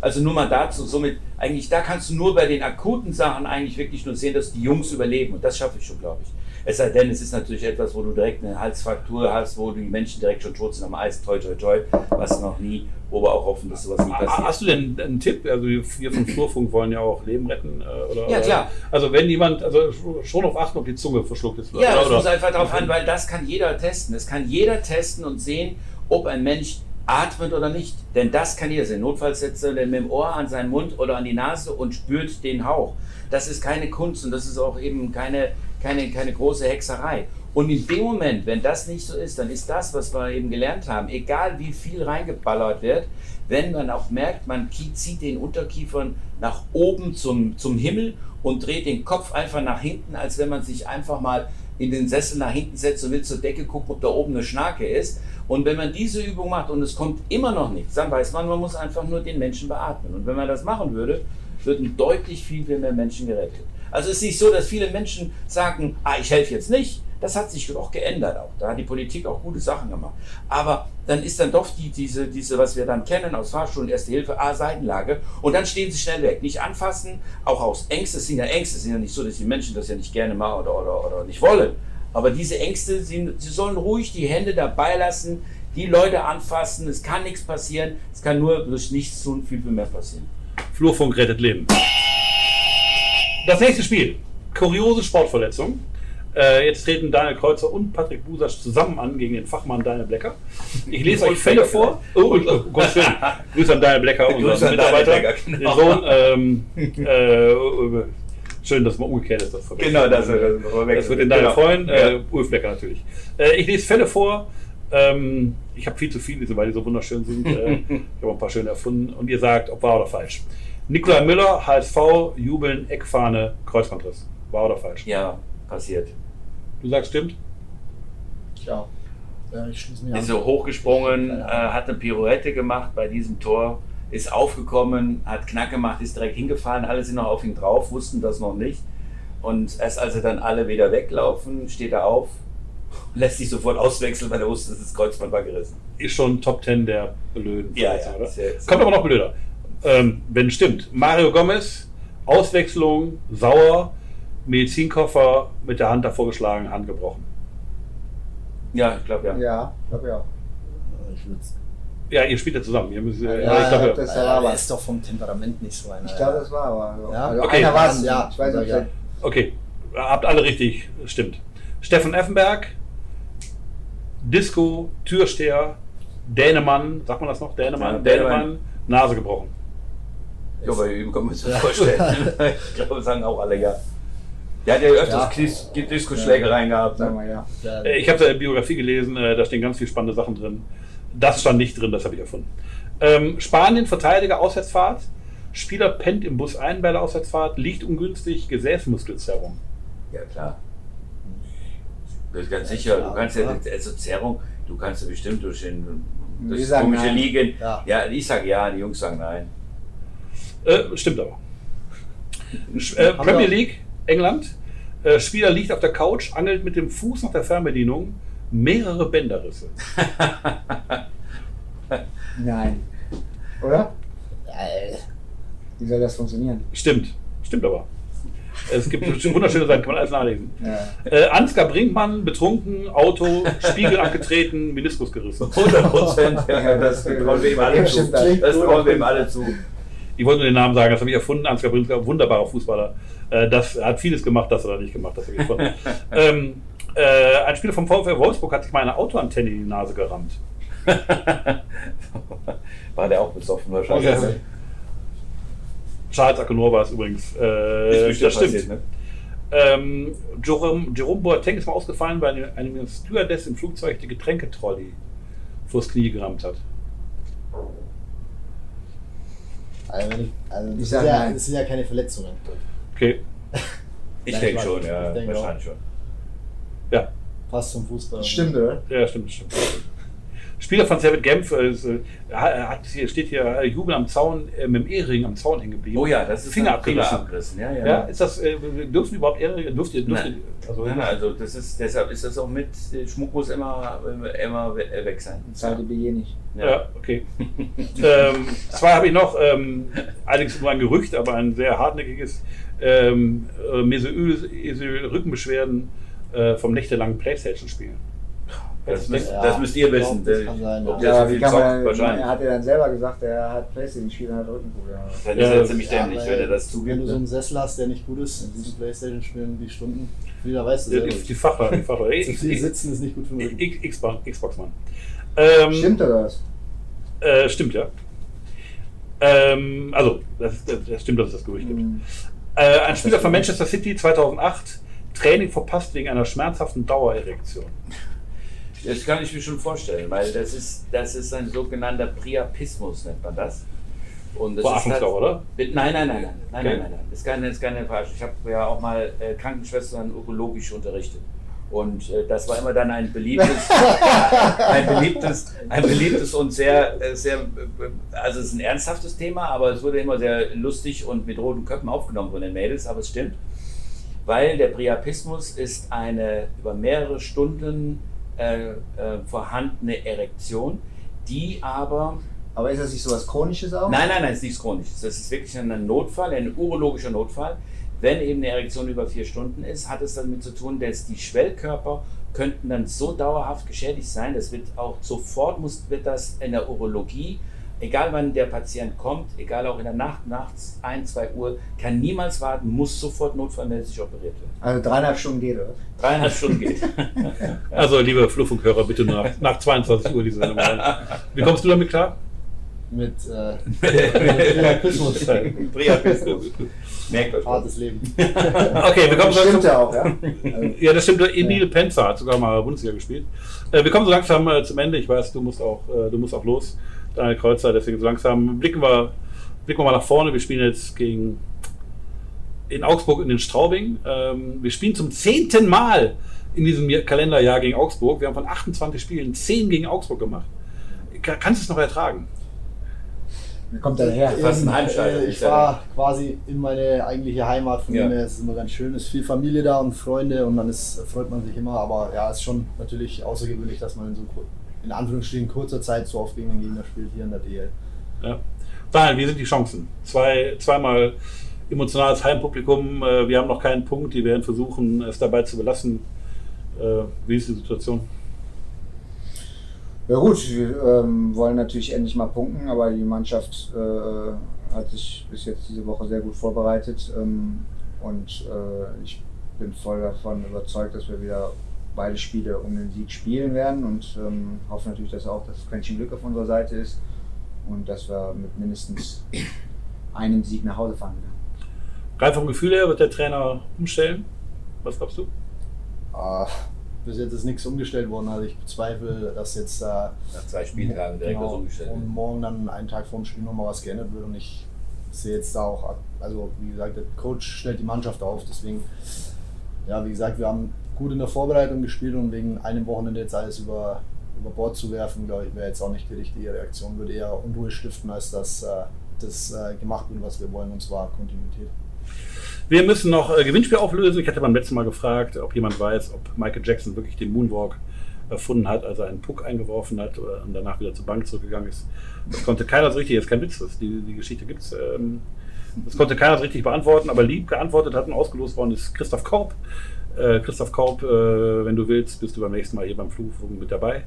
S4: Also nur mal dazu, somit eigentlich, da kannst du nur bei den akuten Sachen eigentlich wirklich nur sehen, dass die Jungs überleben. Und das schaffe ich schon, glaube ich. Es sei denn, es ist natürlich etwas, wo du direkt eine Halsfraktur hast, wo die Menschen direkt schon tot sind am Eis, toi, toi, toi, was noch nie, wo wir auch hoffen, dass sowas nie passiert.
S1: Hast du denn einen Tipp? Also wir vom Flurfunk wollen ja auch Leben retten. Äh, oder,
S4: ja, klar.
S1: Also wenn jemand, also schon auf achten, ob die Zunge verschluckt ist.
S4: Ja, das muss einfach darauf an, weil das kann jeder testen. Es kann jeder testen und sehen, ob ein Mensch atmet oder nicht. Denn das kann jeder sehen. Notfalls setzt er mit dem Ohr an seinen Mund oder an die Nase und spürt den Hauch. Das ist keine Kunst und das ist auch eben keine keine, keine große Hexerei. Und in dem Moment, wenn das nicht so ist, dann ist das, was wir eben gelernt haben, egal wie viel reingeballert wird, wenn man auch merkt, man zieht den Unterkiefern nach oben zum, zum Himmel und dreht den Kopf einfach nach hinten, als wenn man sich einfach mal in den Sessel nach hinten setzt und will zur Decke gucken, ob da oben eine Schnarke ist. Und wenn man diese Übung macht und es kommt immer noch nichts, dann weiß man, man muss einfach nur den Menschen beatmen. Und wenn man das machen würde, würden deutlich viel, viel mehr Menschen gerettet. Also es ist nicht so, dass viele Menschen sagen, ah, ich helfe jetzt nicht. Das hat sich auch geändert auch. Da hat die Politik auch gute Sachen gemacht. Aber dann ist dann doch die, diese, diese, was wir dann kennen aus Fahrschulen, Erste Hilfe, A, Seitenlage. Und dann stehen sie schnell weg. Nicht anfassen, auch aus Ängste. Es sind ja Ängste. Es sind ja nicht so, dass die Menschen das ja nicht gerne machen oder, oder, oder nicht wollen. Aber diese Ängste, sind, sie sollen ruhig die Hände dabei lassen, die Leute anfassen. Es kann nichts passieren. Es kann nur durch nichts tun viel, viel mehr passieren.
S1: Flurfunk rettet Leben. Das nächste Spiel. Kuriose Sportverletzung. Äh, jetzt treten Daniel Kreuzer und Patrick Busasch zusammen an gegen den Fachmann Daniel Blecker. Ich lese euch Fälle vor. Oh, oh, oh Gott. Grüße an Daniel Blecker, unseren Mitarbeiter. Blecker, genau. Sohn, ähm, äh, schön, dass man umgekehrt ist. Das
S4: genau, das, das,
S1: das wird den Daniel genau. freuen. Äh, Ulf Blecker natürlich. Äh, ich lese Fälle vor. Ähm, ich habe viel zu viele, weil die so wunderschön sind. Äh, *laughs* ich habe ein paar schöne erfunden. Und ihr sagt, ob wahr oder falsch. Nikolai Müller, HSV, jubeln, Eckfahne, Kreuzbandriss. War oder falsch?
S4: Ja, passiert.
S1: Du sagst, stimmt?
S2: Ja. ja ich schließe mich
S4: Ist so hochgesprungen, äh, hat eine Pirouette gemacht bei diesem Tor, ist aufgekommen, hat Knack gemacht, ist direkt hingefallen. Alle sind noch auf ihn drauf, wussten das noch nicht. Und erst als sie dann alle wieder weglaufen, steht er auf, *laughs* lässt sich sofort auswechseln, weil er wusste, dass das Kreuzband war gerissen.
S1: Ist schon Top 10 der blöden
S4: ja, ja, oder?
S1: Kommt aber noch blöder. Ähm, wenn stimmt. Mario Gomez, Auswechslung, sauer, Medizinkoffer mit der Hand davor geschlagen, Hand gebrochen.
S4: Ja, ich glaube ja.
S2: Ja, ich glaube ja.
S1: Ja, ihr spielt ja zusammen. Ihr müsst,
S2: ja, ja, ich glaube, ja. das war aber ist doch vom Temperament nicht so einer.
S3: Ich glaube, das war aber.
S1: Ja? Also okay.
S2: Einer war es, ja. Ich weiß
S1: nicht. Ja. Okay, habt alle richtig, stimmt. Steffen Effenberg, Disco, Türsteher, Dänemann, sagt man das noch? Dänemann, ja, Dänemann, Nase gebrochen.
S4: Ja, bei ihm kann man sich das vorstellen. *laughs* ich glaube, sagen auch alle ja. Der hat ja öfters
S2: Ja.
S4: Dis- Diskusschlägereien gehabt.
S3: Sagen
S4: Ne?
S3: ja.
S2: Der,
S1: Äh, Ich habe seine Biografie gelesen, äh, da stehen ganz viele spannende Sachen drin. Das stand nicht drin, das habe ich erfunden. Ähm, Spanien, Verteidiger, Auswärtsfahrt. Spieler pennt im Bus ein bei der Auswärtsfahrt, liegt ungünstig, Gesäßmuskelzerrung.
S4: Ja, klar. Das ist ganz sicher. Du
S2: klar,
S4: kannst ja, also Zerrung, du kannst ja bestimmt durch den durch komische
S3: nein.
S4: Liegen.
S2: Ja.
S4: Ja, ich sage ja, die Jungs sagen nein.
S1: Äh, stimmt aber. *laughs* Äh, Premier League, England. Äh, Spieler liegt auf der Couch, angelt mit dem Fuß nach der Fernbedienung, mehrere Bänderrisse. *laughs*
S3: Nein. Oder?
S2: Äh,
S3: Wie soll das funktionieren?
S1: Stimmt, stimmt aber. Es gibt wunderschöne Seiten, kann man alles nachlesen.
S3: Ja.
S1: Äh, Ansgar Brinkmann, betrunken, Auto, Spiegel abgetreten, Meniskus gerissen.
S4: 100 Prozent.
S3: Ja,
S4: Ja, das
S3: das-
S4: trauen wir ihm alle
S3: das
S4: zu.
S3: stimmt das.
S4: Das trauen wir ihm alle zu.
S1: Ich wollte nur den Namen sagen, das habe ich erfunden. Ansgar Brinkmann, wunderbarer Fußballer. Äh, das hat vieles gemacht, das hat er nicht gemacht, das habe ich erfunden. *laughs* ähm, äh, ein Spieler vom VfL Wolfsburg hat sich mal eine Autoantenne in die Nase gerammt. *laughs*
S4: War der auch besoffen wahrscheinlich.
S1: Okay. Charles Akenor war es übrigens. Äh, das stimmt.
S4: passiert, ne?
S1: Ähm, Jerome, Jerome Boateng ist mal ausgefallen, weil eine, eine Stewardess im Flugzeug die Getränketrolley vors Knie gerammt hat.
S2: Also, wenn ich, also das,
S3: Ich sag
S2: ja, das sind ja keine Verletzungen.
S1: Okay, *laughs*
S4: Ich denke schon, ja.
S2: Ich denke
S4: wahrscheinlich schon.
S1: ja,
S2: Passt zum Fußball.
S3: Stimmt, oder?
S1: ja, stimmt, stimmt. Spieler von Servet Genf äh, äh, hat, hier steht hier äh, Jubel am Zaun äh, mit dem Ehering am Zaun hängen geblieben.
S4: Oh ja, das ist
S1: Finger
S4: ein
S1: abgerissen.
S4: abgerissen. Ja, ja.
S1: Ja, ist das, äh, dürfen überhaupt Eheringe, dürft ihr, dürft
S4: Nein.
S1: ihr, also,
S4: Nein, nein, also das ist, deshalb ist das auch mit, äh, Schmuck muss immer, immer we- weg sein.
S3: Zahlt die BG nicht.
S1: Ja, okay. *laughs* ähm, zwei habe ich noch, ähm, allerdings nur ein Gerücht, aber ein sehr hartnäckiges. Ähm, äh, Mesut Rückenbeschwerden äh, vom nächtelangen Playstation-Spielen.
S4: Das, müsst,
S2: Ja,
S4: das müsst ihr
S2: ich glaub,
S4: wissen.
S2: das kann sein,
S4: Ob
S2: ja.
S4: der so
S3: wie
S4: viel
S3: kann
S4: zockt,
S3: man,
S4: wahrscheinlich.
S3: Er hat ja dann selber gesagt, er hat Playstation gespielt und hat Rückenprobleme.
S4: Dann
S1: Ja,
S4: ist er ziemlich
S2: Ja,
S4: dämlich, wenn er das
S2: Wenn
S4: zugibt.
S2: du so
S4: ne?
S2: einen Sessel hast, der nicht gut ist, in diesem Playstation-Spielen die Stunden, jeder weiß das
S1: Die,
S2: selber.
S1: die Facher, die Facher. *laughs*
S2: Zu viel sitzen ist nicht gut für den Rücken.
S1: X- Xbox, Xbox Mann. Ähm,
S3: Stimmt oder was?
S1: Äh, stimmt, ja. Ähm, also, das, das, das stimmt, dass es das Gerücht gibt.
S3: Hm.
S1: Äh, ein Spieler von Manchester City 2008, Training verpasst wegen einer schmerzhaften Dauererektion.
S4: Das kann ich mir schon vorstellen, weil das ist, das ist ein sogenannter Priapismus, nennt man das. Und das ist
S1: Verarschungsdauer, oder?
S4: Nein, nein, nein, nein, nein, nein,
S1: Okay.
S4: nein, nein. Das ist keine, das ist keine Verarschung. Ich habe ja auch mal äh, Krankenschwestern urologisch unterrichtet. Und äh, das war immer dann ein beliebtes, *laughs* ein beliebtes, ein beliebtes und sehr, äh, sehr, äh, also es ist ein ernsthaftes Thema, aber es wurde immer sehr lustig und mit roten Köpfen aufgenommen von den Mädels, aber es stimmt. Weil der Priapismus ist eine über mehrere Stunden äh, äh, vorhandene Erektion, die aber
S3: Aber ist das nicht so was Chronisches auch?
S4: Nein, nein, nein, es ist nichts Chronisches. Das ist wirklich ein Notfall, ein urologischer Notfall. Wenn eben eine Erektion über vier Stunden ist, hat es damit zu tun, dass die Schwellkörper könnten dann so dauerhaft geschädigt sein, das wird auch sofort, muss, wird das in der Urologie, egal wann der Patient kommt, egal auch in der Nacht, nachts 1, 2 Uhr, kann niemals warten, muss sofort notfallmäßig operiert werden.
S3: Also dreieinhalb Stunden geht, oder?
S4: Dreieinhalb Stunden geht. *laughs*
S1: Also, liebe Fluffunkhörer, bitte nur nach, nach 22 Uhr diese Sendung. Wie kommst du damit klar?
S2: Mit äh, Priapismus. *laughs*
S4: Priapismus. Merkt euch das.
S2: Hartes Leben. *laughs*
S1: Okay, wir kommen
S3: Das
S1: so
S3: stimmt
S1: langsam.
S3: ja auch, ja.
S1: Ja, das stimmt. Emil Penzer hat sogar mal Bundesliga gespielt. Äh, wir kommen so langsam äh, zum Ende. Ich weiß, du musst auch, äh, du musst auch los, Daniel Kreuzer. Deswegen so langsam blicken wir, blicken wir mal nach vorne. Wir spielen jetzt gegen in Augsburg in den Straubing. Ähm, wir spielen zum zehnten Mal in diesem Jahr- Kalenderjahr gegen Augsburg. Wir haben von 28 Spielen 10 gegen Augsburg gemacht. Ka- Kannst du es noch ertragen?
S3: Kommt er her?
S4: Ein
S2: Ähm, äh, Ich war quasi in meine eigentliche Heimat. Von
S4: Ja.
S2: dem her ist es immer ganz schön. Es ist viel Familie da und Freunde und dann ist, freut man sich immer. Aber ja, es ist schon natürlich außergewöhnlich, dass man in so in Anführungsstrichen kurzer Zeit so oft gegen den Gegner spielt hier in der DL.
S1: Ja. Daniel, wie sind die Chancen? Zwei, zweimal emotionales Heimpublikum. äh, Wir haben noch keinen Punkt. Die werden versuchen, es dabei zu belassen. Äh, Wie ist die Situation?
S3: Ja gut, wir ähm, wollen natürlich endlich mal punkten, aber die Mannschaft äh, hat sich bis jetzt diese Woche sehr gut vorbereitet ähm, und äh, ich bin voll davon überzeugt, dass wir wieder beide Spiele um den Sieg spielen werden und ähm, hoffe natürlich, dass auch das Quäntchen Glück auf unserer Seite ist. und dass wir mit mindestens einem Sieg nach Hause fahren werden.
S1: Rein vom Gefühl her wird der Trainer umstellen. Was glaubst du?
S2: Äh, bis jetzt ist nichts umgestellt worden. Also ich bezweifle, dass jetzt äh,
S4: Nach zwei Spieltagen direkt was
S2: genau,
S4: umgestellt
S2: und
S4: wird.
S2: morgen dann einen Tag vor dem Spiel nochmal was geändert wird. Und ich sehe jetzt da auch, also wie gesagt, der Coach stellt die Mannschaft auf. Deswegen, ja, wie gesagt, wir haben gut in der Vorbereitung gespielt und wegen einem Wochenende jetzt alles über, über Bord zu werfen, glaube ich, wäre jetzt auch nicht die richtige Reaktion. Würde eher Unruhe stiften, als dass äh, das äh, gemacht wird, was wir wollen, und zwar Kontinuität.
S1: Wir müssen noch äh, Gewinnspiel auflösen. Ich hatte beim letzten Mal gefragt, ob jemand weiß, ob Michael Jackson wirklich den Moonwalk erfunden hat, als er einen Puck eingeworfen hat und danach wieder zur Bank zurückgegangen ist. Das konnte keiner so richtig, jetzt kein Witz, das, die, die Geschichte gibt es. Ähm, das konnte keiner so richtig beantworten, aber lieb geantwortet hat und ausgelost worden ist Christoph Korb. Äh, Christoph Korb, äh, wenn du willst, bist du beim nächsten Mal hier beim Flugfunk mit dabei.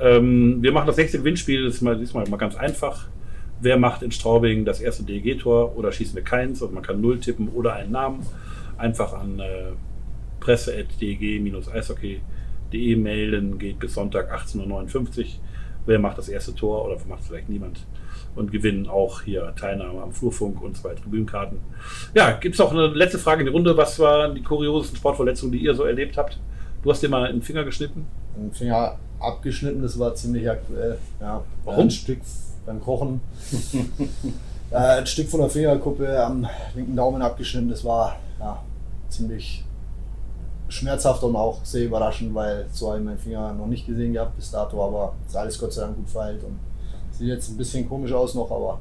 S1: Ähm, wir machen das nächste Gewinnspiel, das ist mal, diesmal mal ganz einfach. Wer macht in Straubing das erste DEG-Tor oder schießen wir keins? Und man kann null tippen oder einen Namen. Einfach an äh, presse.deg-eishockey.de mailen, geht bis Sonntag 18.59 Uhr. Wer macht das erste Tor oder macht vielleicht niemand? Und gewinnen auch hier Teilnahme am Flurfunk und zwei Tribünenkarten. Ja, gibt es noch eine letzte Frage in die Runde? Was waren die kuriosesten Sportverletzungen, die ihr so erlebt habt? Du hast dir mal in den Finger geschnitten.
S2: Den Finger abgeschnitten, das war ziemlich aktuell. Ja,
S1: Warum?
S2: Ein Stück beim Kochen. *laughs* ein Stück von der Fingerkuppe am linken Daumen abgeschnitten. Das war ja, ziemlich schmerzhaft und auch sehr überraschend, weil so habe ich meinen Finger noch nicht gesehen gehabt bis dato, aber ist alles Gott sei Dank gut verheilt und sieht jetzt ein bisschen komisch aus noch, aber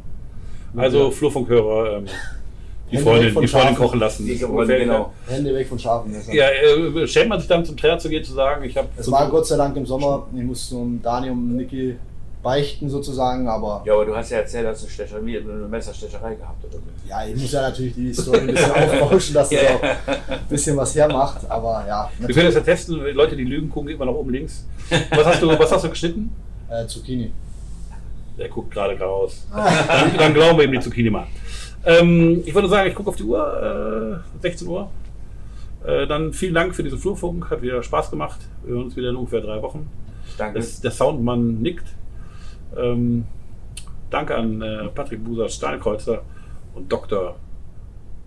S1: Also Flurfunkhörer, ähm, *laughs* die
S2: Hände
S1: Freundin, die Freundin
S2: Schafen.
S1: kochen lassen.
S4: Die wollen, genau.
S2: Hände weg von scharfen Messern.
S1: Ja, äh, schämt man sich dann zum Trainer zu gehen, zu sagen, ich habe.
S2: Es war Gott sei Dank im Sommer. Ich musste um Dani und Niki beichten sozusagen, aber
S4: Ja, aber du hast ja erzählt, dass du Stecherei, eine Messerstecherei gehabt oder so.
S2: Ja, ich muss ja natürlich die Story ein bisschen *laughs* aufbauschen, dass es
S4: Ja,
S2: auch ein bisschen was hermacht. Aber ja,
S1: Wir können das ja testen, Leute, die lügen, gucken immer nach oben links. Was hast du, was hast du geschnitten?
S2: äh, Zucchini.
S1: Der guckt gerade geradeaus. *laughs* Dann, dann glauben wir ihm die Zucchini mal. Ähm, ich würde sagen, ich gucke auf die Uhr, äh, 16 Uhr. Äh, dann vielen Dank für diesen Flurfunk, hat wieder Spaß gemacht. Wir hören uns wieder in ungefähr drei Wochen.
S4: Danke.
S1: Das, der Soundmann nickt. Ähm, danke an äh, Patrick Buser, Stahlkreuzer und Dr.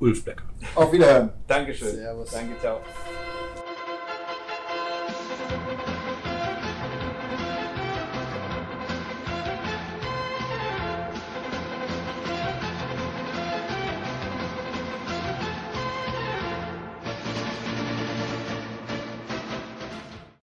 S1: Ulf Becker.
S3: Auf Wiederhören.
S4: Dankeschön.
S2: Servus.
S4: Danke, ciao.